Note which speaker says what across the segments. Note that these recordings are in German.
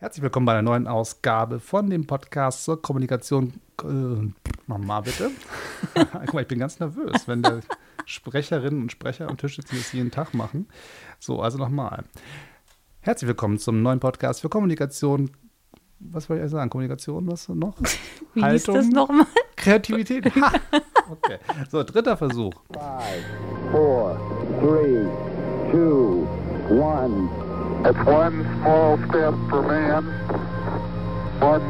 Speaker 1: Herzlich willkommen bei einer neuen Ausgabe von dem Podcast zur Kommunikation. Äh, Mama, bitte. Guck mal, ich bin ganz nervös, wenn der Sprecherinnen und Sprecher am Tisch sitzen, das jeden Tag machen. So, also nochmal. Herzlich willkommen zum neuen Podcast für Kommunikation. Was wollte ich sagen? Kommunikation, was noch?
Speaker 2: Wie Haltung, hieß das nochmal?
Speaker 1: Kreativität. Ha. Okay. So, dritter Versuch.
Speaker 3: Five, four, three, two, one. It's one small step for man, one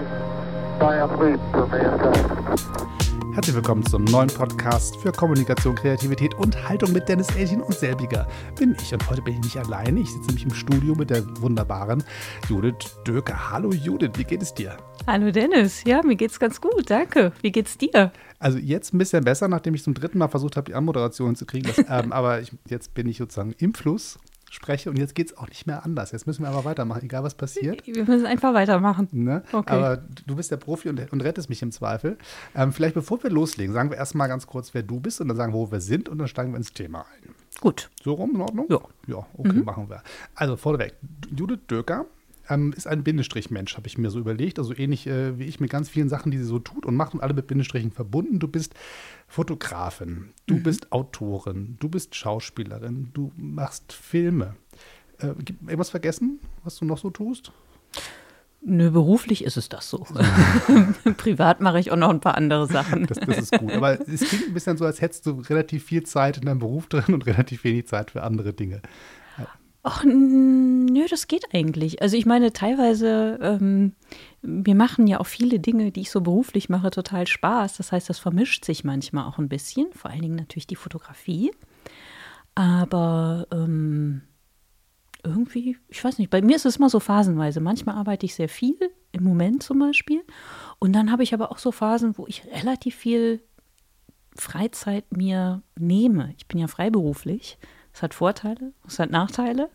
Speaker 3: giant leap for mankind.
Speaker 1: Herzlich willkommen zum neuen Podcast für Kommunikation, Kreativität und Haltung mit Dennis Elchen und selbiger bin ich. Und heute bin ich nicht alleine. Ich sitze nämlich im Studio mit der wunderbaren Judith Döker. Hallo Judith, wie geht es dir?
Speaker 2: Hallo Dennis, ja, mir geht's ganz gut, danke. Wie geht's dir?
Speaker 1: Also jetzt ein bisschen besser, nachdem ich zum dritten Mal versucht habe, die Anmoderation zu kriegen. Das, ähm, aber ich, jetzt bin ich sozusagen im Fluss spreche und jetzt geht es auch nicht mehr anders. Jetzt müssen wir aber weitermachen, egal was passiert.
Speaker 2: Wir müssen einfach weitermachen.
Speaker 1: Ne? Okay. Aber du bist der Profi und, und rettest mich im Zweifel. Ähm, vielleicht bevor wir loslegen, sagen wir erstmal ganz kurz, wer du bist und dann sagen, wo wir sind und dann steigen wir ins Thema ein.
Speaker 2: Gut.
Speaker 1: So rum, in Ordnung?
Speaker 2: Ja.
Speaker 1: Ja, okay, mhm. machen wir. Also vorweg, Judith Döker ähm, ist ein Bindestrichmensch, habe ich mir so überlegt. Also ähnlich äh, wie ich mit ganz vielen Sachen, die sie so tut und macht und alle mit Bindestrichen verbunden. Du bist Fotografin, du mhm. bist Autorin, du bist Schauspielerin, du machst Filme. Äh, irgendwas vergessen, was du noch so tust?
Speaker 2: Nö, beruflich ist es das so. Privat mache ich auch noch ein paar andere Sachen.
Speaker 1: Das, das, ist gut. Aber es klingt ein bisschen so, als hättest du relativ viel Zeit in deinem Beruf drin und relativ wenig Zeit für andere Dinge.
Speaker 2: Ach, nö, das geht eigentlich. Also ich meine, teilweise, ähm, mir machen ja auch viele Dinge, die ich so beruflich mache, total Spaß. Das heißt, das vermischt sich manchmal auch ein bisschen, vor allen Dingen natürlich die Fotografie. Aber ähm, irgendwie, ich weiß nicht, bei mir ist es immer so phasenweise. Manchmal arbeite ich sehr viel, im Moment zum Beispiel. Und dann habe ich aber auch so Phasen, wo ich relativ viel Freizeit mir nehme. Ich bin ja freiberuflich. Es hat Vorteile, es hat Nachteile.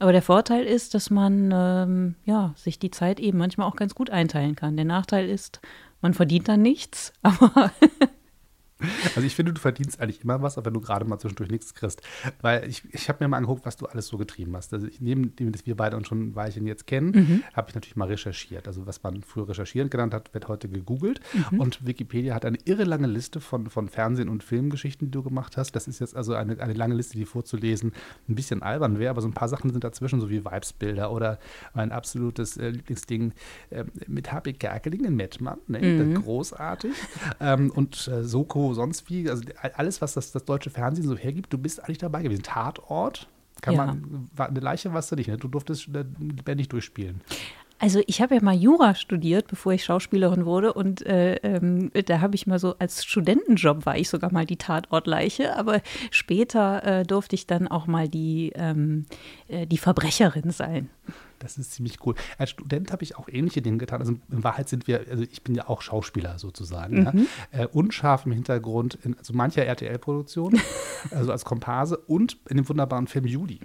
Speaker 2: Aber der Vorteil ist, dass man ähm, ja, sich die Zeit eben manchmal auch ganz gut einteilen kann. Der Nachteil ist, man verdient dann nichts, aber
Speaker 1: Also ich finde, du verdienst eigentlich immer was, aber wenn du gerade mal zwischendurch nichts kriegst. Weil ich, ich habe mir mal angeguckt, was du alles so getrieben hast. Also ich, neben dem, dass wir beide uns schon ein Weilchen jetzt kennen, mhm. habe ich natürlich mal recherchiert. Also was man früher recherchieren genannt hat, wird heute gegoogelt. Mhm. Und Wikipedia hat eine irre lange Liste von, von Fernsehen- und Filmgeschichten, die du gemacht hast. Das ist jetzt also eine, eine lange Liste, die vorzulesen ein bisschen albern wäre, aber so ein paar Sachen sind dazwischen, so wie Vibesbilder oder mein absolutes äh, Lieblingsding äh, mit H.P. Kerkeling in Mettmann. Ne? Mhm. Großartig. ähm, und äh, Soko sonst wie, also alles, was das, das deutsche Fernsehen so hergibt, du bist eigentlich dabei gewesen. Tatort, kann ja. man, eine Leiche warst du nicht, ne? du durftest lebendig durchspielen.
Speaker 2: Also ich habe ja mal Jura studiert, bevor ich Schauspielerin wurde und äh, ähm, da habe ich mal so als Studentenjob war ich sogar mal die Tatortleiche, aber später äh, durfte ich dann auch mal die, ähm, äh, die Verbrecherin sein.
Speaker 1: Das ist ziemlich cool. Als Student habe ich auch ähnliche Dinge getan. Also in Wahrheit sind wir, also ich bin ja auch Schauspieler sozusagen, mhm. ja? äh, unscharf im Hintergrund in also mancher RTL-Produktion, also als Komparse und in dem wunderbaren Film Juli.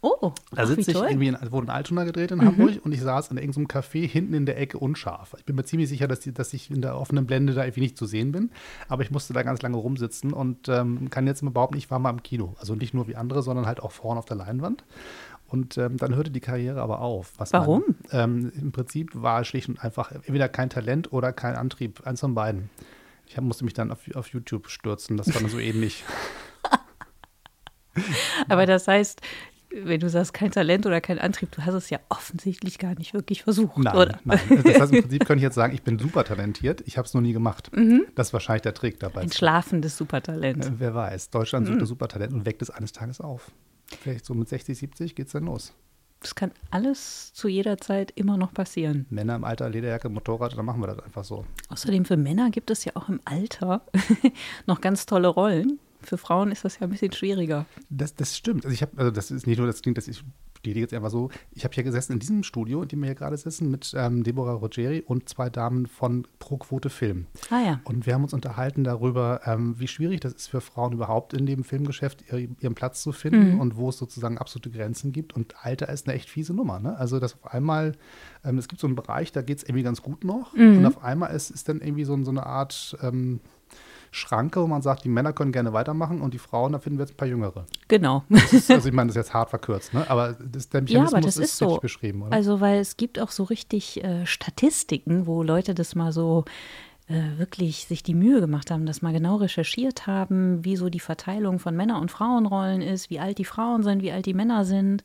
Speaker 2: Oh,
Speaker 1: da sitze ich irgendwie, in, wurde in Altona gedreht in mhm. Hamburg und ich saß in irgendeinem Café hinten in der Ecke unscharf. Ich bin mir ziemlich sicher, dass, die, dass ich in der offenen Blende da irgendwie nicht zu sehen bin, aber ich musste da ganz lange rumsitzen und ähm, kann jetzt überhaupt nicht, ich war mal im Kino. Also nicht nur wie andere, sondern halt auch vorne auf der Leinwand. Und ähm, dann hörte die Karriere aber auf.
Speaker 2: Warum?
Speaker 1: Man, ähm, Im Prinzip war schlicht und einfach entweder kein Talent oder kein Antrieb, eins von beiden. Ich hab, musste mich dann auf, auf YouTube stürzen, das war dann so ähnlich.
Speaker 2: aber das heißt, wenn du sagst, kein Talent oder kein Antrieb, du hast es ja offensichtlich gar nicht wirklich versucht,
Speaker 1: nein,
Speaker 2: oder?
Speaker 1: Nein, das heißt, im Prinzip könnte ich jetzt sagen, ich bin super talentiert, ich habe es noch nie gemacht. Mhm. Das ist wahrscheinlich der Trick dabei.
Speaker 2: Ein schlafendes Supertalent.
Speaker 1: Äh, wer weiß, Deutschland sucht mhm. ein Supertalent und weckt es eines Tages auf. Vielleicht so mit 60, 70 geht es dann los.
Speaker 2: Das kann alles zu jeder Zeit immer noch passieren.
Speaker 1: Männer im Alter, Lederjacke, Motorrad, dann machen wir das einfach so.
Speaker 2: Außerdem für Männer gibt es ja auch im Alter noch ganz tolle Rollen. Für Frauen ist das ja ein bisschen schwieriger.
Speaker 1: Das, das stimmt. Also ich habe, also das ist nicht nur das klingt, dass ich stehe jetzt einfach so. Ich habe hier gesessen in diesem Studio, in dem wir hier gerade sitzen, mit ähm, Deborah Rogeri und zwei Damen von Pro Quote Film.
Speaker 2: Ah ja.
Speaker 1: Und wir haben uns unterhalten darüber, ähm, wie schwierig das ist für Frauen überhaupt in dem Filmgeschäft ihren Platz zu finden mhm. und wo es sozusagen absolute Grenzen gibt. Und Alter ist eine echt fiese Nummer. Ne? Also, dass auf einmal, ähm, es gibt so einen Bereich, da geht es irgendwie ganz gut noch. Mhm. Und auf einmal ist, ist dann irgendwie so, so eine Art, ähm, Schranke, wo man sagt, die Männer können gerne weitermachen und die Frauen, da finden wir jetzt ein paar Jüngere.
Speaker 2: Genau.
Speaker 1: Ist, also ich meine, das ist jetzt hart verkürzt, ne? aber das, der
Speaker 2: Ja,
Speaker 1: Mechanismus
Speaker 2: aber das ist, so.
Speaker 1: richtig beschrieben, oder?
Speaker 2: Also, weil es gibt auch so richtig äh, Statistiken, wo Leute das mal so äh, wirklich sich die Mühe gemacht haben, das mal genau recherchiert haben, wie so die Verteilung von Männer- und Frauenrollen ist, wie alt die Frauen sind, wie alt die Männer sind.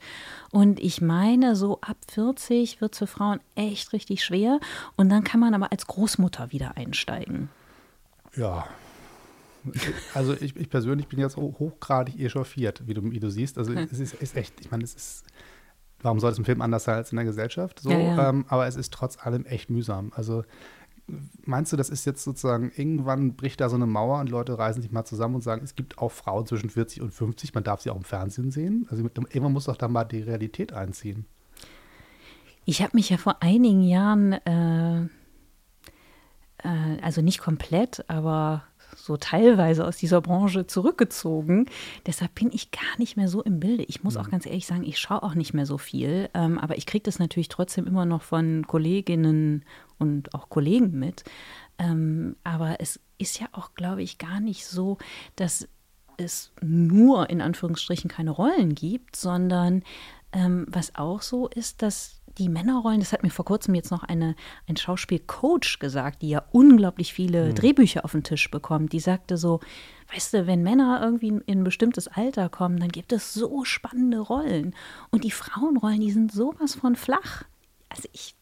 Speaker 2: Und ich meine, so ab 40 wird es für Frauen echt richtig schwer. Und dann kann man aber als Großmutter wieder einsteigen.
Speaker 1: Ja. Also ich, ich persönlich bin jetzt ho- hochgradig echauffiert, wie du, wie du siehst. Also es ist, ist echt, ich meine, es ist, warum soll es im Film anders sein als in der Gesellschaft? So,
Speaker 2: Ja, ja.
Speaker 1: Ähm, aber es ist trotz allem echt mühsam. Also meinst du, das ist jetzt sozusagen, irgendwann bricht da so eine Mauer und Leute reißen sich mal zusammen und sagen, es gibt auch Frauen zwischen 40 und 50, man darf sie auch im Fernsehen sehen? Also irgendwann muss doch da mal die Realität einziehen.
Speaker 2: Ich habe mich ja vor einigen Jahren, äh, äh, also nicht komplett, aber so teilweise aus dieser Branche zurückgezogen. Deshalb bin ich gar nicht mehr so im Bilde. Ich muss auch ganz ehrlich sagen, ich schaue auch nicht mehr so viel. Ähm, aber ich kriege das natürlich trotzdem immer noch von Kolleginnen und auch Kollegen mit. Ähm, aber es ist ja auch, glaube ich, gar nicht so, dass es nur in Anführungsstrichen keine Rollen gibt, sondern ähm, was auch so ist, dass die Männerrollen, das hat mir vor kurzem jetzt noch eine, ein Schauspielcoach gesagt, die ja unglaublich viele Drehbücher auf den Tisch bekommt, die sagte so, weißt du, wenn Männer irgendwie in ein bestimmtes Alter kommen, dann gibt es so spannende Rollen. Und die Frauenrollen, die sind sowas von flach. Also ich,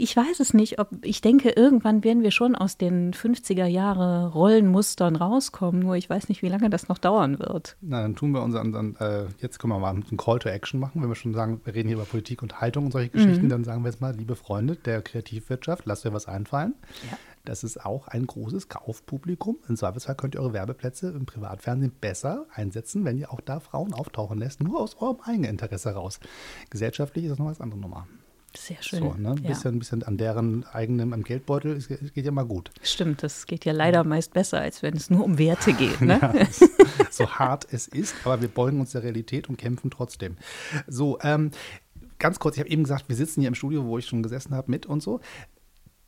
Speaker 2: ich weiß es nicht, ob ich denke, irgendwann werden wir schon aus den 50er Jahre Rollenmustern rauskommen, nur ich weiß nicht, wie lange das noch dauern wird.
Speaker 1: Na, dann tun wir unseren, dann, äh, jetzt können wir mal einen Call to Action machen. Wenn wir schon sagen, wir reden hier über Politik und Haltung und solche Geschichten, dann sagen wir jetzt mal, liebe Freunde der Kreativwirtschaft, lasst euch was einfallen.
Speaker 2: Ja.
Speaker 1: Das ist auch ein großes Kaufpublikum. Im Zweifelsfall könnt ihr eure Werbeplätze im Privatfernsehen besser einsetzen, wenn ihr auch da Frauen auftauchen lässt, nur aus eurem eigenen Interesse heraus. Gesellschaftlich ist das noch was andere Nummer.
Speaker 2: Sehr schön.
Speaker 1: So, ne? Ein
Speaker 2: ja.
Speaker 1: bisschen, ein bisschen an deren eigenem am Geldbeutel, es geht ja mal gut.
Speaker 2: Stimmt, das geht ja leider meist besser, als wenn es nur um Werte geht. Ne?
Speaker 1: Ja, es- so hart es ist, aber wir beugen uns der Realität und kämpfen trotzdem. So, ähm, ganz kurz, ich habe eben gesagt, wir sitzen hier im Studio, wo ich schon gesessen habe, mit und so.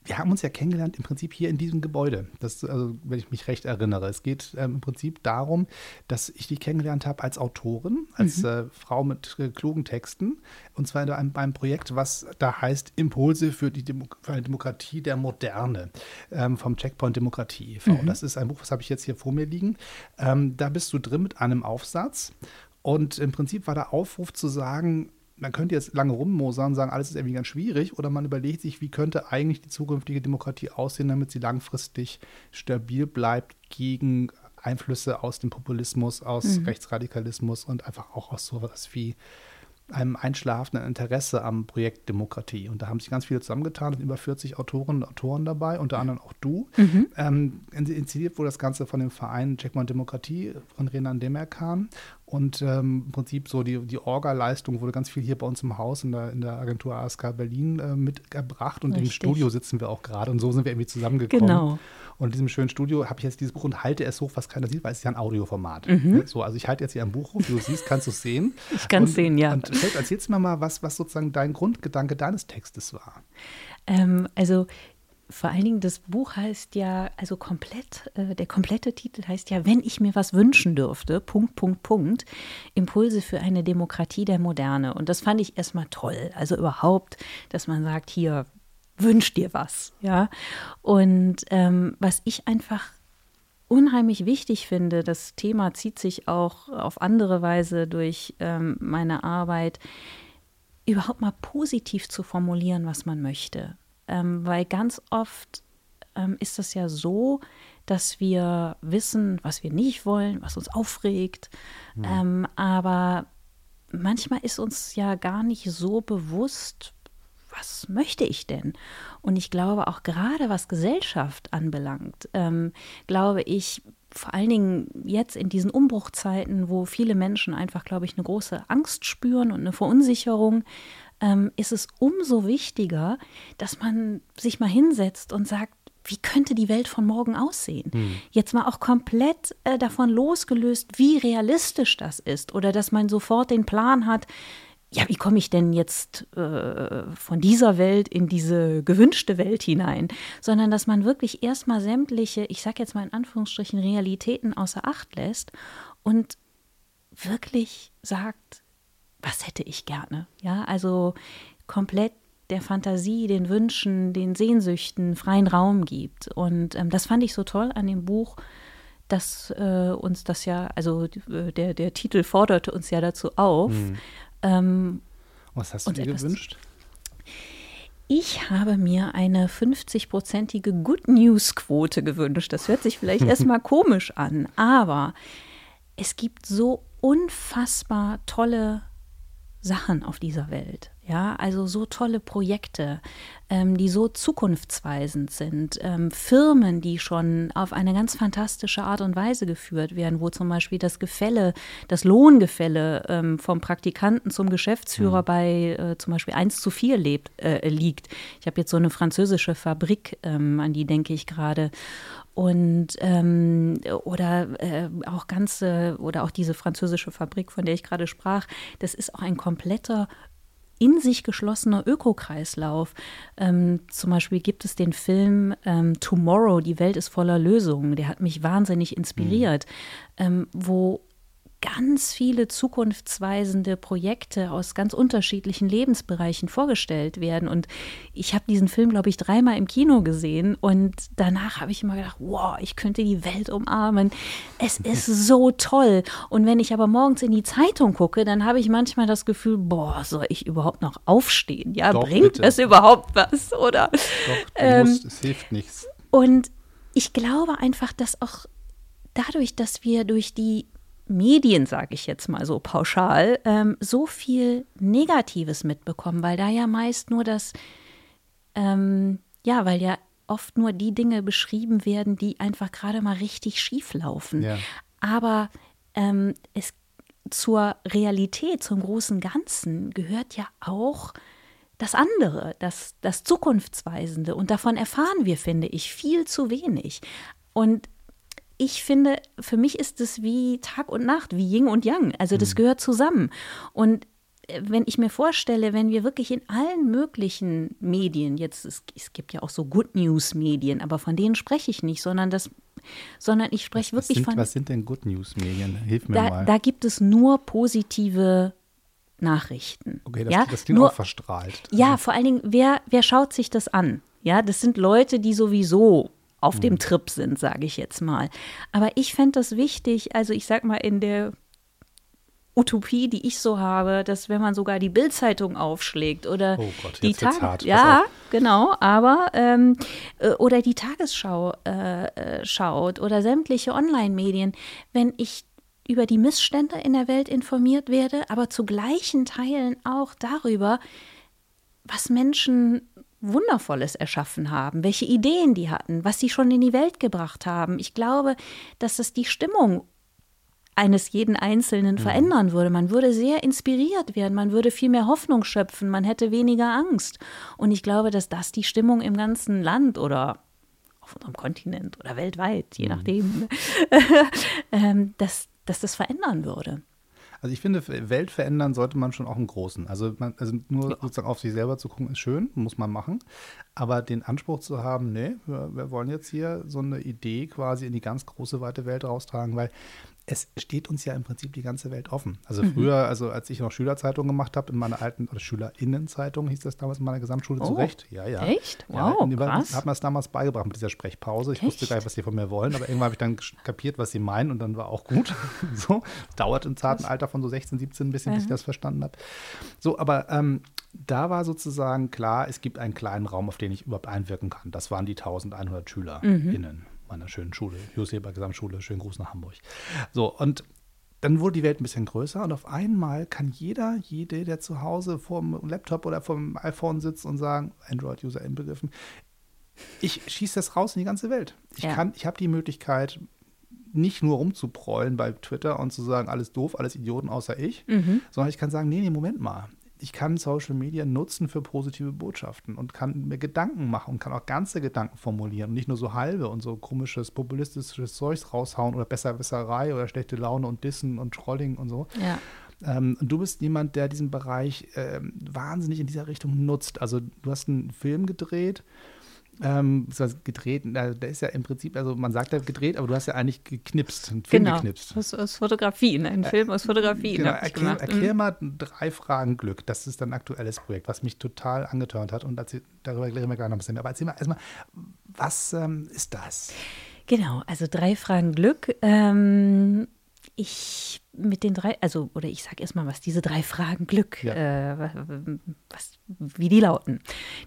Speaker 1: Wir haben uns ja kennengelernt im Prinzip hier in diesem Gebäude. Das, also, wenn ich mich recht erinnere. Es geht ähm, im Prinzip darum, dass ich dich kennengelernt habe als Autorin, als äh, Frau mit äh, klugen Texten. Und zwar in einem, beim Projekt, was da heißt Impulse für, die Demo für eine Demokratie der Moderne ähm, vom Checkpoint Demokratie e.V. Das ist ein Buch, was habe ich jetzt hier vor mir liegen. Ähm, da bist du drin mit einem Aufsatz. Und im Prinzip war der Aufruf zu sagen, man könnte jetzt lange rummosern und sagen, alles ist irgendwie ganz schwierig, oder man überlegt sich, wie könnte eigentlich die zukünftige Demokratie aussehen, damit sie langfristig stabil bleibt gegen Einflüsse aus dem Populismus, aus Rechtsradikalismus und einfach auch aus sowas wie einem einschlafenden Interesse am Projekt Demokratie. Und da haben sich ganz viele zusammengetan, sind über 40 Autorinnen und Autoren dabei, unter anderem auch du. Ähm, in- initiiert wurde das Ganze von dem Verein Checkpoint Demokratie von Renan Demerkan. Und ähm, im Prinzip so die, die Orga-Leistung wurde ganz viel hier bei uns im Haus in der, in der Agentur ASK Berlin äh, mitgebracht. Und im
Speaker 2: Richtig.
Speaker 1: Studio sitzen wir auch gerade. Und so sind wir irgendwie zusammengekommen.
Speaker 2: Genau.
Speaker 1: Und in diesem schönen Studio habe ich jetzt dieses Buch und halte es hoch, was keiner sieht, weil es ist ja ein Audioformat. So, also ich halte jetzt hier ein Buch hoch, wie du siehst, kannst du es sehen.
Speaker 2: Mhm. Ich kann's
Speaker 1: Und-
Speaker 2: sehen, ja.
Speaker 1: Und Feld, erzählst mir mal, was, was sozusagen dein Grundgedanke deines Textes war.
Speaker 2: Ähm, also vor allen Dingen, das Buch heißt ja, also komplett, äh, der komplette Titel heißt ja, wenn ich mir was wünschen dürfte, Punkt, Punkt, Punkt, Impulse für eine Demokratie der Moderne. Und das fand ich erstmal toll. Also überhaupt, dass man sagt, hier, wünsch dir was, ja. Und ähm, was ich einfach unheimlich wichtig finde, das Thema zieht sich auch auf andere Weise durch ähm, meine Arbeit, überhaupt mal positiv zu formulieren, was man möchte. Ähm, weil ganz oft ähm, ist es ja so, dass wir wissen, was wir nicht wollen, was uns aufregt. Ähm, aber manchmal ist uns ja gar nicht so bewusst, was möchte ich denn? Und ich glaube auch gerade was Gesellschaft anbelangt, ähm, glaube ich, vor allen Dingen jetzt in diesen Umbruchzeiten, wo viele Menschen einfach, glaube ich, eine große Angst spüren und eine Verunsicherung, ähm, ist es umso wichtiger, dass man sich mal hinsetzt und sagt, wie könnte die Welt von morgen aussehen? Jetzt mal auch komplett äh, davon losgelöst, wie realistisch das ist oder dass man sofort den Plan hat, ja, wie komme ich denn jetzt äh, von dieser Welt in diese gewünschte Welt hinein, sondern dass man wirklich erstmal sämtliche, ich sage jetzt mal in Anführungsstrichen, Realitäten außer Acht lässt und wirklich sagt, was hätte ich gerne? Ja, also komplett der Fantasie, den Wünschen, den Sehnsüchten freien Raum gibt. Und ähm, das fand ich so toll an dem Buch, dass äh, uns das ja, also äh, der, der Titel forderte uns ja dazu auf. Mhm. Ähm,
Speaker 1: Was hast du dir gewünscht?
Speaker 2: Ich habe mir eine 50-prozentige Good News-Quote gewünscht. Das hört sich vielleicht erstmal komisch an, aber es gibt so unfassbar tolle Sachen auf dieser Welt. Ja, also so tolle Projekte, ähm, die so zukunftsweisend sind, ähm, Firmen, die schon auf eine ganz fantastische Art und Weise geführt werden, wo zum Beispiel das Gefälle, das Lohngefälle ähm, vom Praktikanten zum Geschäftsführer mhm. bei äh, zum Beispiel 1 zu 4 lebt, äh, liegt. Ich habe jetzt so eine französische Fabrik, ähm, an die denke ich gerade und ähm, oder äh, auch ganze oder auch diese französische Fabrik, von der ich gerade sprach, das ist auch ein kompletter in sich geschlossener Ökokreislauf. Ähm, zum Beispiel gibt es den Film ähm, Tomorrow, die Welt ist voller Lösungen. Der hat mich wahnsinnig inspiriert, mhm. ähm, wo ganz viele zukunftsweisende Projekte aus ganz unterschiedlichen Lebensbereichen vorgestellt werden. Und ich habe diesen Film, glaube ich, dreimal im Kino gesehen und danach habe ich immer gedacht, wow, ich könnte die Welt umarmen. Es ist so toll. Und wenn ich aber morgens in die Zeitung gucke, dann habe ich manchmal das Gefühl, boah, soll ich überhaupt noch aufstehen? Ja, Doch, bringt bitte. es überhaupt was? Oder? Doch,
Speaker 1: ähm, musst, es hilft nichts.
Speaker 2: Und ich glaube einfach, dass auch dadurch, dass wir durch die Medien, sage ich jetzt mal so pauschal, ähm, so viel Negatives mitbekommen, weil da ja meist nur das, ähm, ja, weil ja oft nur die Dinge beschrieben werden, die einfach gerade mal richtig schief laufen. Ja. Aber ähm, es zur Realität, zum großen Ganzen gehört ja auch das andere, das, das Zukunftsweisende. Und davon erfahren wir, finde ich, viel zu wenig. Und ich finde, für mich ist es wie Tag und Nacht, wie Yin und Yang. Also das mhm. gehört zusammen. Und äh, wenn ich mir vorstelle, wenn wir wirklich in allen möglichen Medien, jetzt es, es gibt ja auch so Good News Medien, aber von denen spreche ich nicht, sondern das, sondern ich spreche wirklich
Speaker 1: sind,
Speaker 2: von.
Speaker 1: Was sind denn Good News Medien? Hilf mir
Speaker 2: da,
Speaker 1: mal.
Speaker 2: Da gibt es nur positive Nachrichten.
Speaker 1: Okay, das,
Speaker 2: ja?
Speaker 1: das klingt nur, auch verstrahlt.
Speaker 2: Ja, vor allen Dingen, wer, wer schaut sich das an? Ja, das sind Leute, die sowieso auf dem mhm. Trip sind, sage ich jetzt mal. Aber ich fände das wichtig, also ich sag mal in der Utopie, die ich so habe, dass wenn man sogar die Bildzeitung aufschlägt oder
Speaker 1: oh Gott,
Speaker 2: die Tag ja genau, aber ähm, äh, oder die Tagesschau äh, äh, schaut oder sämtliche Online-Medien, wenn ich über die Missstände in der Welt informiert werde, aber zu gleichen Teilen auch darüber, was Menschen Wundervolles erschaffen haben, welche Ideen die hatten, was sie schon in die Welt gebracht haben. Ich glaube, dass das die Stimmung eines jeden Einzelnen mhm. verändern würde. Man würde sehr inspiriert werden, man würde viel mehr Hoffnung schöpfen, man hätte weniger Angst. Und ich glaube, dass das die Stimmung im ganzen Land oder auf unserem Kontinent oder weltweit, je mhm. nachdem, ähm, dass, dass das verändern würde.
Speaker 1: Also ich finde, Welt verändern sollte man schon auch im Großen. Also, man, also nur ja. sozusagen auf sich selber zu gucken, ist schön, muss man machen. Aber den Anspruch zu haben, nee, wir, wir wollen jetzt hier so eine Idee quasi in die ganz große, weite Welt raustragen, weil es steht uns ja im Prinzip die ganze Welt offen. Also mhm. früher, also als ich noch Schülerzeitung gemacht habe, in meiner alten, oder Schülerinnenzeitung hieß das damals in meiner Gesamtschule oh. zurecht. Ja, ja.
Speaker 2: Echt? Wow, ja, krass.
Speaker 1: Hat mir das damals beigebracht mit dieser Sprechpause. Ich Echt? wusste gar nicht, was sie von mir wollen, aber irgendwann habe ich dann kapiert, was sie meinen und dann war auch gut. so, dauert im zarten Alter von so 16, 17 ein bisschen, mhm. bis ich das verstanden habe. So, aber ähm, da war sozusagen klar, es gibt einen kleinen Raum, auf den ich überhaupt einwirken kann. Das waren die 1100 SchülerInnen. Mhm meiner schönen Schule, Joseber Gesamtschule, schönen Gruß nach Hamburg. So, und dann wurde die Welt ein bisschen größer und auf einmal kann jeder, jede, der zu Hause vorm Laptop oder vom iPhone sitzt und sagen, Android-User inbegriffen, ich schieße das raus in die ganze Welt. Ich ja. ich habe die Möglichkeit, nicht nur rumzuprollen bei Twitter und zu sagen, alles doof, alles Idioten außer ich, mhm. sondern ich kann sagen, nee, nee, Moment mal ich kann Social Media nutzen für positive Botschaften und kann mir Gedanken machen und kann auch ganze Gedanken formulieren und nicht nur so halbe und so komisches, populistisches Zeugs raushauen oder Besserwisserei oder schlechte Laune und Dissen und Trolling und so.
Speaker 2: Ja.
Speaker 1: Ähm, und du bist jemand, der diesen Bereich ähm, wahnsinnig in dieser Richtung nutzt. Also du hast einen Film gedreht, ähm, gedreht, also der ist ja im Prinzip, also man sagt ja gedreht, aber du hast ja eigentlich geknipst, einen Film
Speaker 2: genau,
Speaker 1: geknipst.
Speaker 2: Aus, aus Fotografien, ein äh, Film aus Fotografien.
Speaker 1: Genau, erklär, erklär, mhm. mal drei Fragen Glück. Das ist ein aktuelles Projekt, was mich total angetörnt hat und erzähl, darüber erklären wir gleich noch ein bisschen. Aber erzähl mal erstmal, was ähm, ist das?
Speaker 2: Genau, also drei Fragen Glück. Ähm, ich mit den drei, also, oder ich sage erstmal, was diese drei Fragen Glück, ja. äh, was, wie die lauten.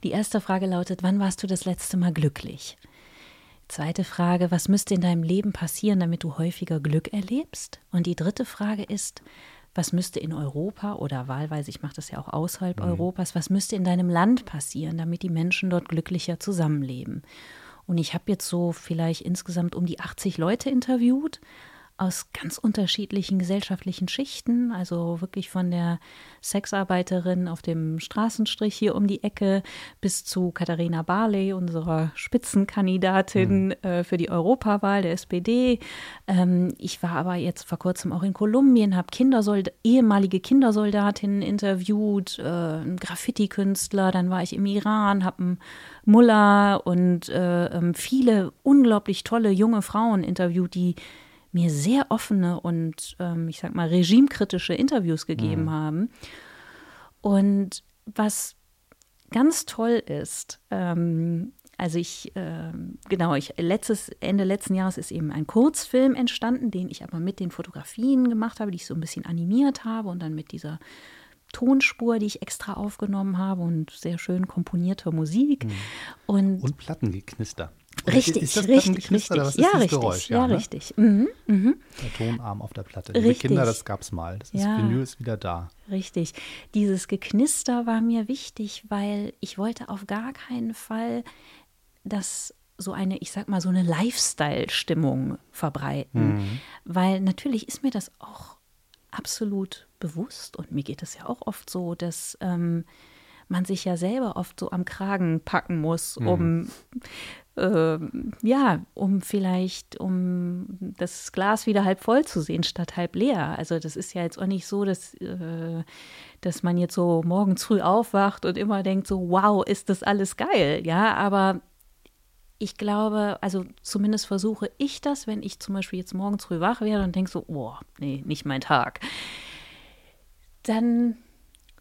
Speaker 2: Die erste Frage lautet: Wann warst du das letzte Mal glücklich? Zweite Frage: Was müsste in deinem Leben passieren, damit du häufiger Glück erlebst? Und die dritte Frage ist: Was müsste in Europa oder wahlweise, ich mache das ja auch außerhalb mhm. Europas, was müsste in deinem Land passieren, damit die Menschen dort glücklicher zusammenleben? Und ich habe jetzt so vielleicht insgesamt um die 80 Leute interviewt aus ganz unterschiedlichen gesellschaftlichen Schichten, also wirklich von der Sexarbeiterin auf dem Straßenstrich hier um die Ecke bis zu Katharina Barley, unserer Spitzenkandidatin mhm. äh, für die Europawahl der SPD. Ähm, ich war aber jetzt vor kurzem auch in Kolumbien, habe Kindersold ehemalige Kindersoldatinnen interviewt, äh, einen Graffiti-Künstler, dann war ich im Iran, habe einen Mullah und äh, ähm, viele unglaublich tolle junge Frauen interviewt, die mir sehr offene und ähm, ich sag mal regimekritische Interviews gegeben mhm. haben. Und was ganz toll ist, ähm, also ich, äh, genau, ich, letztes, Ende letzten Jahres ist eben ein Kurzfilm entstanden, den ich aber mit den Fotografien gemacht habe, die ich so ein bisschen animiert habe und dann mit dieser Tonspur, die ich extra aufgenommen habe und sehr schön komponierter Musik. Mhm.
Speaker 1: Und, und Plattengeknister.
Speaker 2: Richtig, ist das richtig, richtig. Oder was ist ja, richtig, Geräusch? Ja, ja ne? richtig. Mhm,
Speaker 1: mhm. Der Tonarm auf der Platte. Liebe Kinder, das gab es mal. Das ja, Vinyl ist wieder da.
Speaker 2: Richtig. Dieses Geknister war mir wichtig, weil ich wollte auf gar keinen Fall, dass so eine, ich sag mal, so eine Lifestyle-Stimmung verbreiten. Mhm. Weil natürlich ist mir das auch absolut bewusst und mir geht es ja auch oft so, dass ähm, man sich ja selber oft so am Kragen packen muss, um mhm äh, ja, um vielleicht, um das Glas wieder halb voll zu sehen statt halb leer. Also das ist ja jetzt auch nicht so, dass, äh, dass man jetzt so morgens früh aufwacht und immer denkt so, wow, ist das alles geil, ja, aber ich glaube, also zumindest versuche ich das, wenn ich zum Beispiel jetzt morgens früh wach werde und denke so, oh, nee, nicht mein Tag. Dann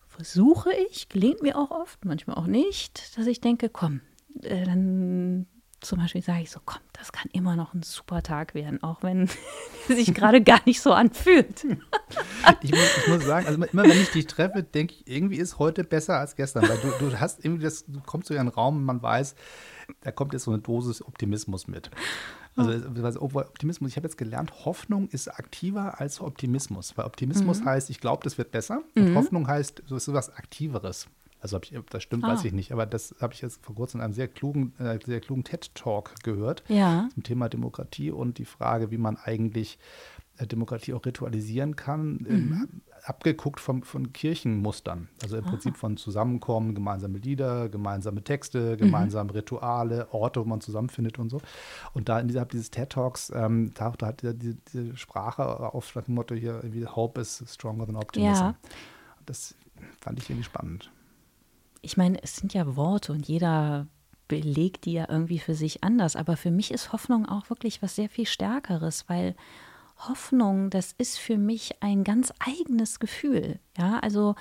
Speaker 2: versuche ich, gelingt mir auch oft, manchmal auch nicht, dass ich denke, komm, äh, dann zum Beispiel sage ich so, komm, das kann immer noch ein super Tag werden, auch wenn es sich gerade gar nicht so anfühlt.
Speaker 1: ich, muss, ich, muss, sagen, also immer wenn ich dich treffe, denke ich, irgendwie ist heute besser als gestern, weil du, du hast irgendwie das, du kommst so in einen Raum und man weiß, da kommt jetzt so eine Dosis Optimismus mit. Also, also Optimismus, ich habe jetzt gelernt, Hoffnung ist aktiver als Optimismus. Weil Optimismus mhm. heißt, ich glaube, das wird besser. Und mhm. Hoffnung heißt, so ist was Aktiveres. Also ich, das stimmt, ah. weiß ich nicht. Aber das habe ich jetzt vor kurzem in einem sehr klugen, äh, sehr klugen TED-Talk gehört
Speaker 2: ja.
Speaker 1: zum Thema Demokratie und die Frage, wie man eigentlich äh, Demokratie auch ritualisieren kann, mhm. ähm, abgeguckt vom, von Kirchenmustern. Also im Aha. Prinzip von Zusammenkommen, gemeinsame Lieder, gemeinsame Texte, gemeinsame mhm. Rituale, Orte, wo man zusammenfindet und so. Und da innerhalb dieses TED-Talks ähm, tauchte halt diese, diese, Sprache auf das Motto hier, wie Hope is stronger than optimism. Ja. Das fand ich irgendwie spannend
Speaker 2: ich meine, es sind ja Worte und jeder belegt die ja irgendwie für sich anders. Aber für mich ist Hoffnung auch wirklich was sehr viel Stärkeres, weil Hoffnung, das ist für mich ein ganz eigenes Gefühl. Ja, also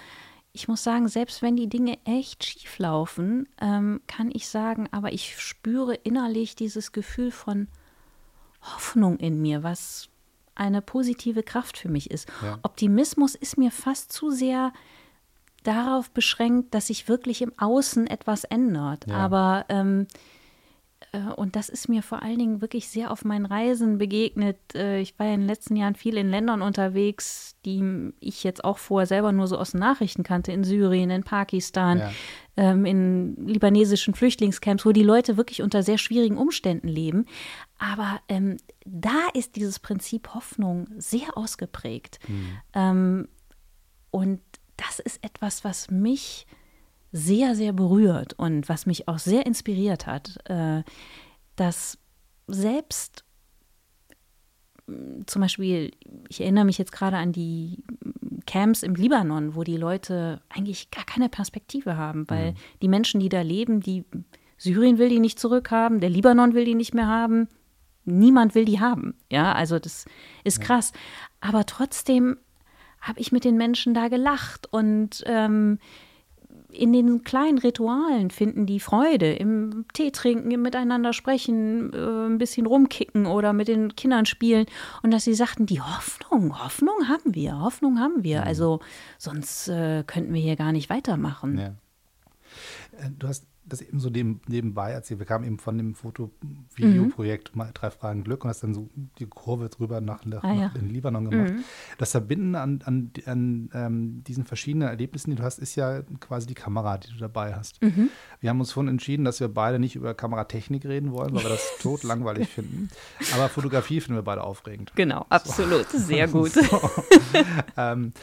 Speaker 2: ich muss sagen, selbst wenn die Dinge echt schief laufen, ähm, kann ich sagen, aber ich spüre innerlich dieses Gefühl von Hoffnung in mir, was eine positive Kraft für mich ist. Ja. Optimismus ist mir fast zu sehr darauf beschränkt, dass sich wirklich im Außen etwas ändert. Ja. Aber ähm, äh, und das ist mir vor allen Dingen wirklich sehr auf meinen Reisen begegnet. Äh, ich war ja in den letzten Jahren viel in Ländern unterwegs, die ich jetzt auch vorher selber nur so aus den Nachrichten kannte, in Syrien, in Pakistan, ja. ähm, in libanesischen Flüchtlingscamps, wo die Leute wirklich unter sehr schwierigen Umständen leben. Aber ähm, da ist dieses Prinzip Hoffnung sehr ausgeprägt. Mhm. Ähm, und das ist etwas, was mich sehr, sehr berührt und was mich auch sehr inspiriert hat, äh, dass selbst zum Beispiel, ich erinnere mich jetzt gerade an die Camps im Libanon, wo die Leute eigentlich gar keine Perspektive haben, weil mhm. die Menschen, die da leben, die Syrien will die nicht zurückhaben, der Libanon will die nicht mehr haben, niemand will die haben. Ja, also das ist krass. Aber trotzdem habe ich mit den Menschen da gelacht und ähm, in den kleinen Ritualen finden die Freude, im Tee trinken, im Miteinander sprechen, äh, ein bisschen rumkicken oder mit den Kindern spielen. Und dass sie sagten, die Hoffnung, Hoffnung haben wir, Hoffnung haben wir. Mhm. Also sonst äh, könnten wir hier gar nicht weitermachen. Ja.
Speaker 1: Äh, du hast das eben so neben, nebenbei erzählt. Wir kamen eben von dem Foto-Video-Projekt mhm. drei Fragen Glück und hast dann so die Kurve drüber nach, nach, ah, ja. nach in Libanon gemacht. Mhm. Das Verbinden an, an, an ähm, diesen verschiedenen Erlebnissen, die du hast, ist ja quasi die Kamera, die du dabei hast. Mhm. Wir haben uns vorhin entschieden, dass wir beide nicht über Kameratechnik reden wollen, weil wir das tot langweilig finden. Aber Fotografie finden wir beide aufregend.
Speaker 2: Genau, absolut. So. Sehr gut. So.
Speaker 1: ähm,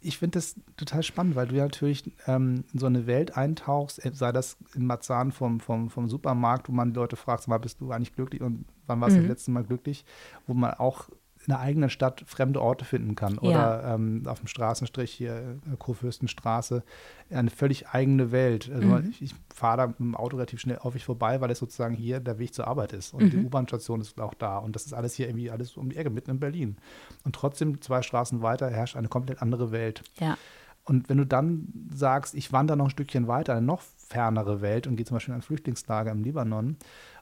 Speaker 1: ich finde das total spannend, weil du ja natürlich ähm, in so eine Welt eintauchst, äh, sei das in Marzahn vom, vom, vom Supermarkt, wo man Leute fragt, mal, bist du eigentlich glücklich und wann warst du mhm. das letzte Mal glücklich, wo man auch in der eigenen Stadt fremde Orte finden kann. Ja. Oder ähm, auf dem Straßenstrich hier, äh, Kurfürstenstraße, eine völlig eigene Welt. Also mhm. ich, ich fahre da mit dem Auto relativ schnell auf mich vorbei, weil es sozusagen hier der Weg zur Arbeit ist. Und mhm. die U-Bahn-Station ist auch da. Und das ist alles hier irgendwie alles um die Ecke, mitten in Berlin. Und trotzdem, zwei Straßen weiter, herrscht eine komplett andere Welt.
Speaker 2: Ja.
Speaker 1: Und wenn du dann sagst, ich wandere noch ein Stückchen weiter, eine noch fernere Welt und gehe zum Beispiel in ein Flüchtlingslager im Libanon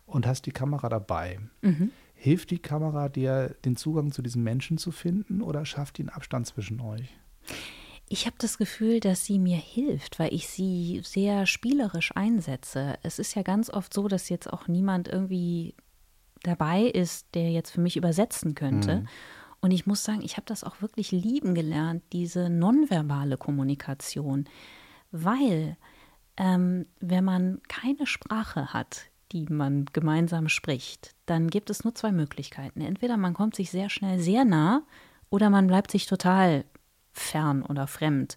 Speaker 1: und hast die Kamera dabei. Mhm Hilft die Kamera dir, den Zugang zu diesen Menschen zu finden oder schafft die einen Abstand zwischen euch?
Speaker 2: Ich habe das Gefühl, dass sie mir hilft, weil ich sie sehr spielerisch einsetze. Es ist ja ganz oft so, dass jetzt auch niemand irgendwie dabei ist, der jetzt für mich übersetzen könnte. Mhm. Und ich muss sagen, ich habe das auch wirklich lieben gelernt, diese nonverbale Kommunikation, weil ähm, wenn man keine Sprache hat, die man gemeinsam spricht, dann gibt es nur zwei Möglichkeiten. Entweder man kommt sich sehr schnell sehr nah oder man bleibt sich total fern oder fremd.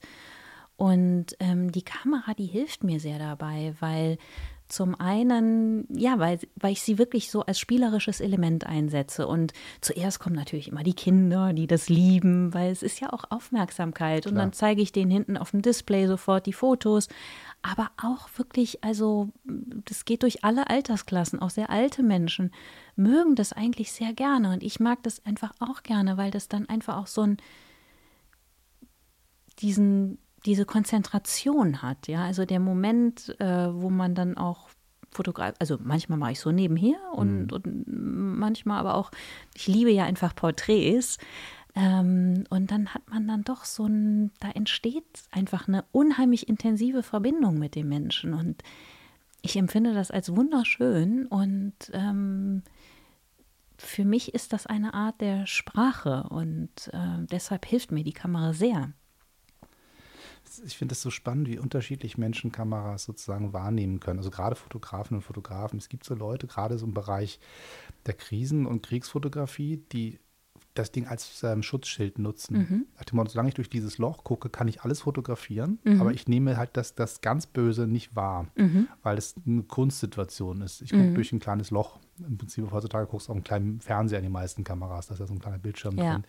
Speaker 2: Und ähm, die Kamera, die hilft mir sehr dabei, weil zum einen, ja, weil, weil ich sie wirklich so als spielerisches Element einsetze. Und zuerst kommen natürlich immer die Kinder, die das lieben, weil es ist ja auch Aufmerksamkeit. Klar. Und dann zeige ich denen hinten auf dem Display sofort die Fotos aber auch wirklich, also das geht durch alle Altersklassen, auch sehr alte Menschen mögen das eigentlich sehr gerne. Und ich mag das einfach auch gerne, weil das dann einfach auch so ein diesen diese Konzentration hat, ja, also der Moment, äh, wo man dann auch fotografiert, also manchmal mache ich so nebenher und, mhm. und manchmal aber auch, ich liebe ja einfach Porträts, ähm, und dann hat man dann doch so ein, da entsteht einfach eine unheimlich intensive Verbindung mit dem Menschen. Und ich empfinde das als wunderschön und ähm, für mich ist das eine Art der Sprache und äh, deshalb hilft mir die Kamera sehr.
Speaker 1: Ich finde es so spannend, wie unterschiedlich Menschen Kameras sozusagen wahrnehmen können. Also gerade Fotografen und Fotografen. Es gibt so Leute, gerade so im Bereich der Krisen- und Kriegsfotografie, die das Ding als ähm, Schutzschild nutzen. Mhm. Nach dem Motto, solange ich durch dieses Loch gucke, kann ich alles fotografieren, mhm. aber ich nehme halt das, das ganz Böse nicht wahr, mhm. weil es eine Kunstsituation ist. Ich gucke mhm. durch ein kleines Loch. Im Prinzip heutzutage guckst du auf einen kleinen Fernseher in den meisten Kameras, da ist ja so ein kleiner Bildschirm ja. drin.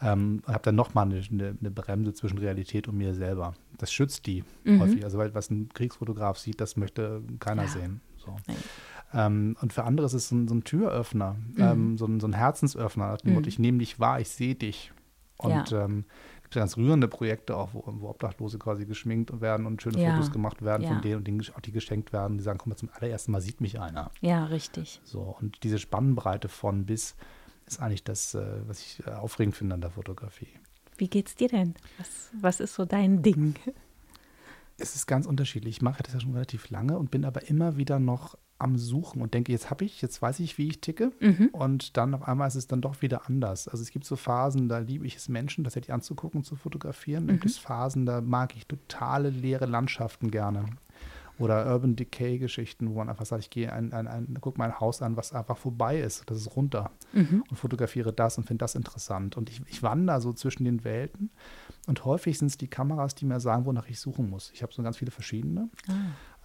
Speaker 1: Ähm, und habe dann nochmal eine, eine, eine Bremse zwischen Realität und mir selber. Das schützt die mhm. häufig. Also, weil was ein Kriegsfotograf sieht, das möchte keiner ja. sehen. So. Ähm, und für andere ist es so ein, so ein Türöffner, mhm. ähm, so, ein, so, ein, Herzensöffner. Mhm. ich nehme dich wahr, ich sehe dich. Und ja. ähm, gibt ganz rührende Projekte auch, wo, wo, Obdachlose quasi geschminkt werden und schöne ja. Fotos gemacht werden ja. von denen und denen auch die geschenkt werden. Die sagen, komm mal zum allerersten Mal sieht mich einer.
Speaker 2: Ja, richtig.
Speaker 1: So, und diese Spannbreite von bis ist eigentlich das, äh, was ich äh, aufregend finde an der Fotografie.
Speaker 2: Wie geht's dir denn? Was, was ist so dein Ding?
Speaker 1: Es ist ganz unterschiedlich. Ich mache das ja schon relativ lange und bin aber immer wieder noch am Suchen und denke, jetzt habe ich, jetzt weiß ich, wie ich ticke. Mhm. Und dann auf einmal ist es dann doch wieder anders. Also es gibt so Phasen, da liebe ich es Menschen, das hätte ich anzugucken zu fotografieren. Mhm. Dann gibt es Phasen, da mag ich totale leere Landschaften gerne oder Urban Decay-Geschichten, wo man einfach sagt, ich gehe ein, ein, ein, guck mein Haus an, was einfach vorbei ist, das ist runter mhm. und fotografiere das und finde das interessant. Und ich, ich wandere so zwischen den Welten und häufig sind es die Kameras, die mir sagen, wonach ich suchen muss. Ich habe so ganz viele verschiedene. Ah.